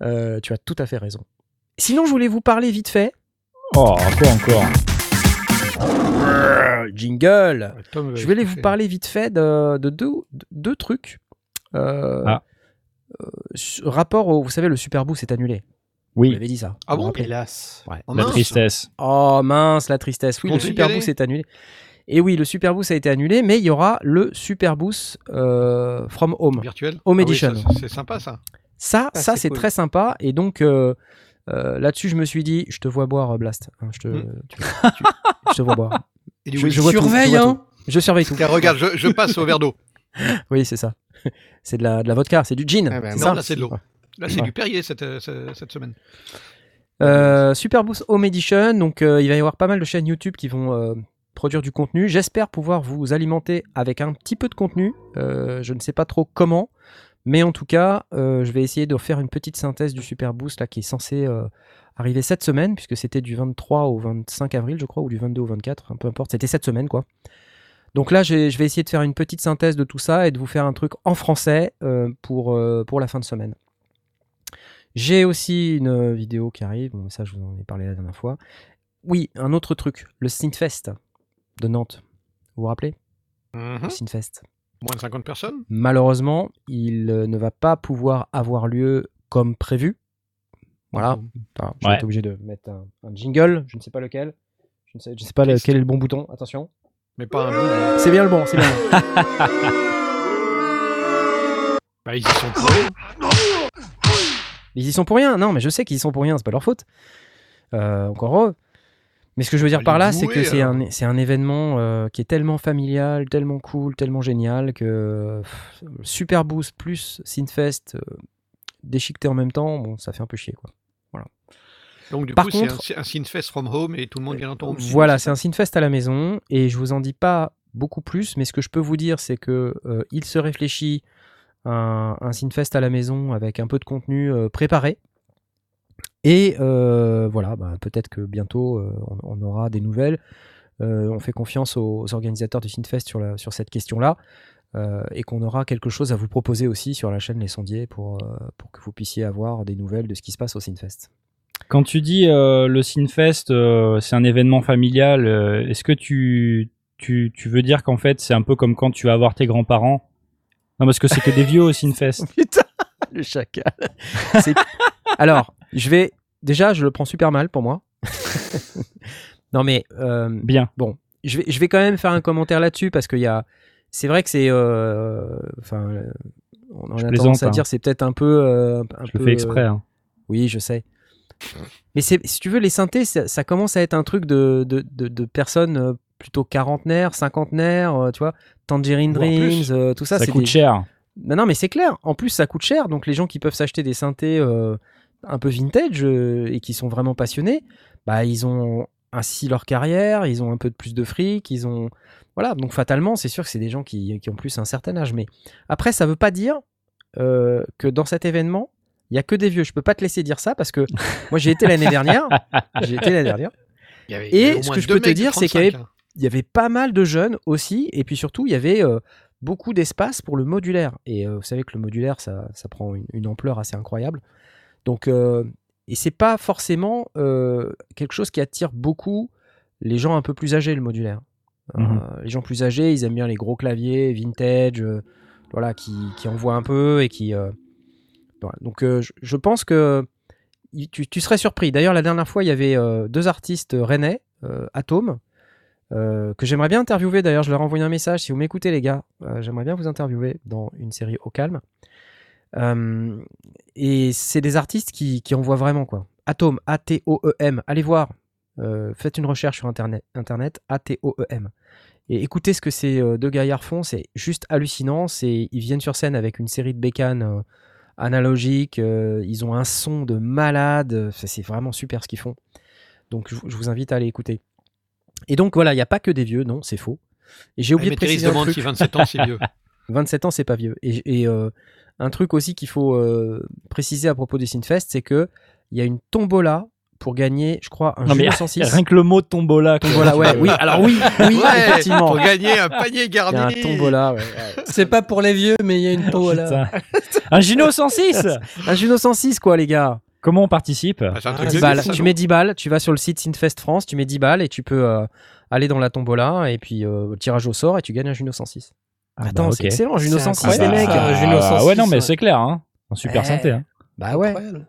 Euh, tu as tout à fait raison. Sinon, je voulais vous parler vite fait. Oh, quoi encore Euh, jingle Je voulais vous parler vite fait de, de deux, de- deux trucs. Euh, Ah. Euh, rapport au. Vous savez, le Super Boost est annulé. Vous Oui, l'avez dit ça. Ah Vous vous bon? Rappelez Hélas. Ouais. Oh, la tristesse. Oh mince, la tristesse. Oui, le Super aller. Boost est annulé. Et oui, le Super Boost a été annulé, mais il y aura le Super Boost euh, from Home. Virtuel Home Ah oui, Edition. C'est sympa ça. Ça, Ah, ça c'est cool. très sympa. Et donc euh, euh, là-dessus, je me suis dit, je te vois boire, Blast. Hein, je, te, Mm. tu- tu- je te vois boire. Et Je- whisky. je vois tout, Surveille, je vois hein. Je surveille tout. Tiens, regarde, je passe au verre d'eau. Oui, c'est ça. C'est de la, de la vodka, c'est du gin. Ah bah c'est non, ça là, c'est de l'eau. Là, c'est Ouais. du Perrier cette, euh, ce- cette semaine. Euh, Super Boost Home Edition, donc euh, il va y avoir pas mal de chaînes YouTube qui vont euh, produire du contenu. J'espère pouvoir vous alimenter avec un petit peu de contenu. Je ne sais pas trop comment, mais en tout cas, je vais essayer de faire une petite synthèse du Super Boost là qui est censé arriver cette semaine, puisque c'était du 23 au 25 avril, je crois, ou du 22 au 24, un peu importe. C'était cette semaine, quoi. Donc là, je vais essayer de faire une petite synthèse de tout ça et de vous faire un truc en français euh, pour, euh, pour la fin de semaine. J'ai aussi une vidéo qui arrive, bon, ça je vous en ai parlé la dernière fois. Oui, un autre truc, le Synfest de Nantes. Vous vous rappelez? Mhm. Le Synfest. Moins de 50 personnes? Malheureusement, il euh, ne va pas pouvoir avoir lieu comme prévu. Voilà. Enfin, je vais Ouais. être obligé de mettre un, un jingle, je ne sais pas lequel. Je ne sais, je sais pas quel est le bon bouton. Attention. Mais pas un bout. C'est bien le bon, c'est bien le bon. Bah, ils y sont pour rien. Ils y sont pour rien. Non, mais je sais qu'ils y sont pour rien, c'est pas leur faute. Euh, encore heureux. Mais ce que je veux dire par là, c'est que c'est un, événement euh, qui est tellement familial, tellement cool, tellement génial que pff, Super Boost plus Synfest euh, déchiqueté en même temps, bon, ça fait un peu chier quoi. Donc, du Par coup, c'est contre- un, c'est un Synfest from home et tout le monde vient dans Voilà, c'est un Synfest à la maison et je vous en dis pas beaucoup plus, mais ce que je peux vous dire, c'est que euh, il se réfléchit un, un Synfest à la maison avec un peu de contenu euh, préparé. Et euh, voilà, bah, peut-être que bientôt euh, on, on aura des nouvelles. Euh, on fait confiance aux, aux organisateurs du Synfest sur, la, sur cette question-là. euh, et qu'on aura quelque chose à vous proposer aussi sur la chaîne Les Sondiers pour, euh, pour que vous puissiez avoir des nouvelles de ce qui se passe au Synfest. Quand tu dis euh, le Synfest, euh, c'est un événement familial, euh, est-ce que tu, tu, tu veux dire qu'en fait c'est un peu comme quand tu vas voir tes grands-parents? Non, parce que c'est que des vieux au Synfest. Putain, le chacal. Alors, je vais. Déjà, je le prends super mal pour moi. non, mais Bien. je, vais, je vais quand même faire un commentaire là-dessus parce qu'il y a. C'est vrai que c'est. Enfin. on Je a tendance à hein. dire c'est peut-être un peu. un Je le fais exprès. hein. Oui, je sais. Mais si tu veux, les synthés, ça, ça commence à être un truc de, de, de- de personnes euh, plutôt quarantenaires, cinquantenaires, euh, tu vois, Tangerine. Dreams, euh, tout ça. Ça, c'est coûte des- cher. non, non, mais c'est clair. En plus, ça coûte cher. Donc, les gens qui peuvent s'acheter des synthés euh, un peu vintage euh, et qui sont vraiment passionnés, bah, ils ont ainsi leur carrière, ils ont un peu de plus de fric, ils ont. Voilà. Donc, fatalement, c'est sûr que c'est des gens qui, qui ont plus un certain âge. Mais après, ça veut pas dire euh, que dans cet événement, il y a que des vieux. Je peux pas te laisser dire ça parce que moi, j'ai été l'année dernière. J'ai été l'année dernière. Il y avait- Et il y avait au ce que je peux te dire, c'est qu'il y avait- 35, hein. y avait pas mal de jeunes aussi, et puis surtout, il y avait euh, beaucoup d'espace pour le modulaire. Et euh, vous savez que le modulaire, ça, ça prend une, une ampleur assez incroyable. Donc, euh, et c'est pas forcément euh, quelque chose qui attire beaucoup les gens un peu plus âgés, le modulaire. Euh, Mhm. les gens plus âgés, ils aiment bien les gros claviers, vintage, euh, voilà, qui, qui envoient un peu et qui. Donc, euh, je, pense que tu, serais surpris. D'ailleurs, la dernière fois, il y avait euh, deux artistes rennais, euh, Atome, euh, que j'aimerais bien interviewer. D'ailleurs, je leur ai envoyé un message. Si vous m'écoutez, les gars, j'aimerais bien vous interviewer dans une série au calme. Et c'est des artistes qui, qui envoient vraiment quoi. Atome, A-T-O-E-M. Allez voir. Faites une recherche sur internet, internet A-T-O-E-M. Et écoutez ce que ces deux gaillards font. C'est juste hallucinant. Ils viennent sur scène avec une série de bécanes analogiques. euh, ils ont un son de malade. C'est vraiment super ce qu'ils font. Donc je, vous- invite à aller écouter. Et donc voilà, il n'y a pas que des vieux, non, c'est faux. Et j'ai oublié de préciser un demande truc. si 27 ans c'est vieux. 27 ans, c'est pas vieux. Et, et, euh, un truc aussi qu'il faut euh, préciser à propos du Synfest, c'est que il y a une tombola pour gagner, je crois, un Non, mais Juno 106. rien que le mot tombola. Tombola, ouais, oui. Alors oui, oui, Ouais, effectivement. Pour gagner un panier Il y a un garni. tombola, ouais, ouais. C'est pas pour les vieux, mais il y a une tombola. Putain. Un Gino 106 Un Juno 106, quoi, les gars. Comment on participe Ah, c'est un truc 10 de balles. Tu mets 10 balles, tu vas sur le site Synfest France, tu mets 10 balles et tu peux euh, aller dans la tombola et puis euh, tirage au sort et tu gagnes un Juno 106. Ah Attends, bah, c'est ok. excellent, Juno C'est 106, les mecs. Ah, Juno 106, ouais, non, mais ouais. c'est clair. Hein. Un super Eh. synthé. Hein. Bah ouais. Incroyable.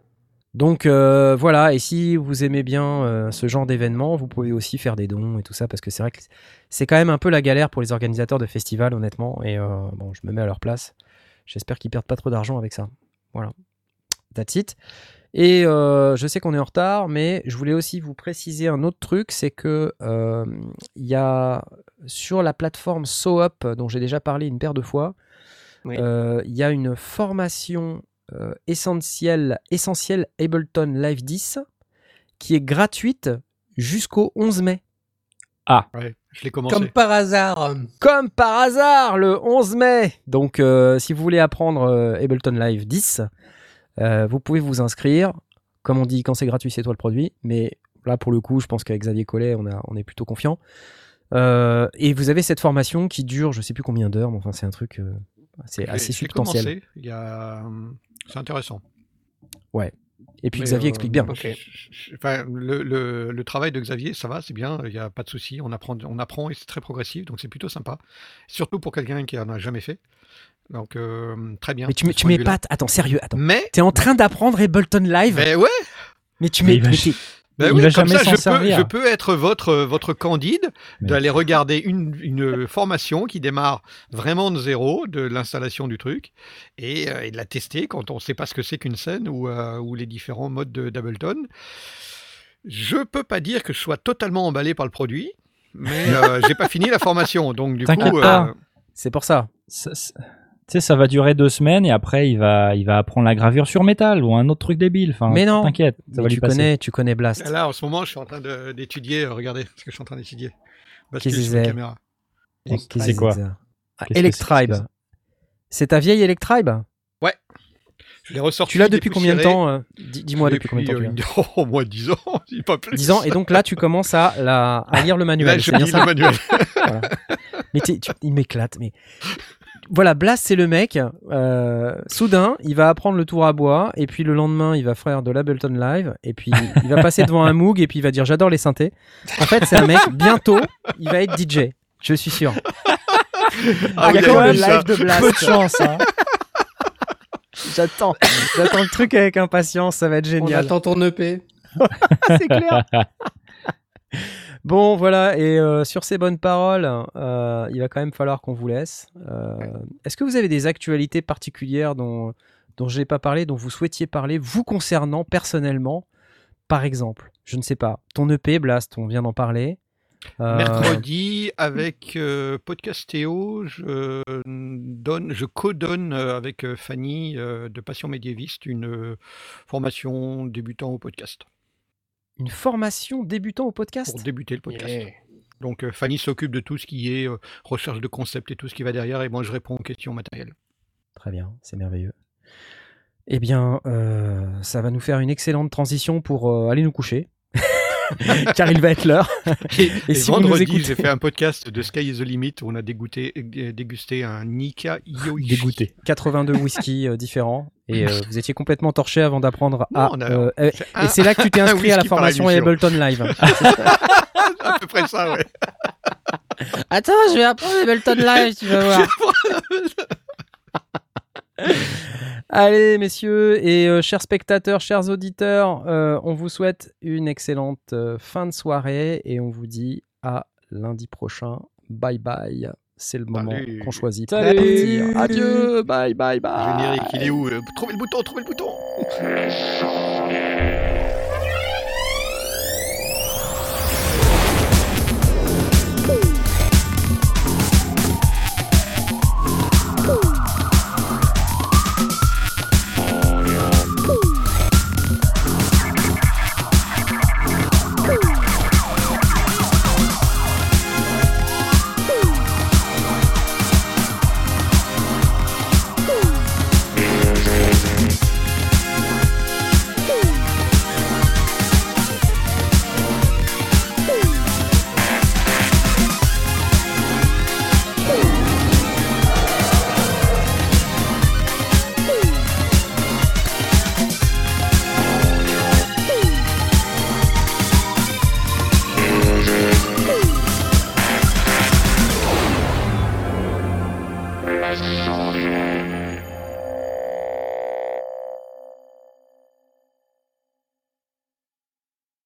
Donc euh, voilà, et si vous aimez bien euh, ce genre d'événement, vous pouvez aussi faire des dons et tout ça, parce que c'est vrai que c'est quand même un peu la galère pour les organisateurs de festivals, honnêtement. Et euh, bon, je me mets à leur place. J'espère qu'ils perdent pas trop d'argent avec ça. Voilà. That's it. Et je sais qu'on est en retard, mais je voulais aussi vous préciser un autre truc, c'est que il y a sur la plateforme SoUp, dont j'ai déjà parlé une paire de fois, Oui. il y a une formation euh, essentielle, essentielle Ableton Live 10 qui est gratuite jusqu'au 11 mai. Ouais, je l'ai commencé. Comme par hasard. Comme par hasard, le 11 mai. Donc, euh, si vous voulez apprendre euh, Ableton Live 10, euh, vous pouvez vous inscrire. Comme on dit, quand c'est gratuit, c'est toi le produit. Mais là, pour le coup, je pense qu'avec Xavier Collet, on, a, on est plutôt confiant. Euh, et vous avez cette formation qui dure, je sais plus combien d'heures, mais enfin, c'est un truc, euh, c'est assez substantiel. commencé, Il y a... hum, C'est intéressant. Et puis Mais, Xavier euh, explique bien. Enfin, le, le- le travail de Xavier, ça va, c'est bien, il n'y a pas de souci. On apprend, on apprend et c'est très progressif, donc c'est plutôt sympa. Surtout pour quelqu'un qui en a jamais fait. Donc, euh, très bien. Mais tu, mets- tu vue-là. m'épates. Attends, sérieux, attends. Mais, T'es en train d'apprendre Ableton Live, ben ouais, mais tu Mais mets. mais ben Il oui, va comme jamais ça, je peux, servir. je peux être votre, votre candide, d'aller regarder une, une formation qui démarre vraiment de zéro, de l'installation du truc, et, euh, et de la tester quand on ne sait pas ce que c'est qu'une scène ou, euh, ou les différents modes de- d'Ableton. Je peux pas dire que je sois totalement emballé par le produit, mais euh, j'ai pas fini la formation, donc du coup, euh. C'est pour ça. Sais, ça va durer deux semaines et après, il va, il va apprendre la gravure sur métal ou un autre truc débile. Enfin, Mais non. T'inquiète, ça Mais va lui tu passer. connais, tu connais Blast. là en ce moment, je suis en train de- d'étudier. euh, regardez ce que je suis en train d'étudier. Qu'est-ce que caméra. Qu'est-ce que C'est quoi Ah, que Electribe. c'est- ta vieille Electribe Je l'ai ressorti. Tu l'as depuis combien de temps euh, dis- Dis-moi depuis combien de temps euh, Au moins 10 ans, si pas plus. 10 ans, et donc là tu commences à, la, à lire le Là, manuel. je c'est bien lis le manuel. Voilà. Mais tu- il m'éclate. Mais voilà, Blast c'est le mec. euh, soudain, il va apprendre le tour à bois, et puis le lendemain, il va faire de l'Ableton Live, et puis il va passer devant un Moog, et puis il va dire j'adore les synthés. En fait, c'est un mec. Bientôt, il va être DJ. Je suis sûr. Ah, il y a quand même live de Blast. Peu de chance, hein. J'attends. J'attends le truc avec impatience. Ça va être On génial. attend ton EP. c'est clair. Bon, voilà, et euh, sur ces bonnes paroles, euh, il va quand même falloir qu'on vous laisse. Euh, Est-ce que vous avez des actualités particulières dont, dont je n'ai pas parlé, dont vous souhaitiez parler, vous concernant personnellement? Par exemple, je ne sais pas, ton EP, Blast, on vient d'en parler. Mercredi, avec Podcastéo, je donne, je co-donne avec Fanny de Passion médiéviste une formation débutant au podcast Une formation débutant au podcast pour débuter le podcast. Yeah. Donc euh, Fanny s'occupe de tout ce qui est euh, recherche de concept et tout ce qui va derrière, et moi je réponds aux questions matérielles. Très bien, c'est merveilleux. Eh bien, euh, ça va nous faire une excellente transition pour euh, aller nous coucher. Car il va être l'heure. Et, Et et si vous nous vendredi, écoutez- j'ai fait un podcast de Sky is the Limit où on a dégoûté, euh, dégusté un Nika Yoichi. Dégoûté. 82 whisky différents et euh, vous étiez complètement torché avant d'apprendre à. Non, on a- euh, et un- c'est là que tu t'es inscrit à la formation. Ableton Live. à peu près ça, ouais. Attends, je vais apprendre Ableton Live, tu vas voir. Allez, messieurs et euh, chers spectateurs, chers auditeurs, euh, on vous souhaite une excellente euh, fin de soirée et on vous dit à lundi prochain. Bye bye. C'est le moment Salut. qu'on choisit pour Salut. partir. Adieu. Bye bye bye. Générique, il est où Trouvez le bouton, trouvez le bouton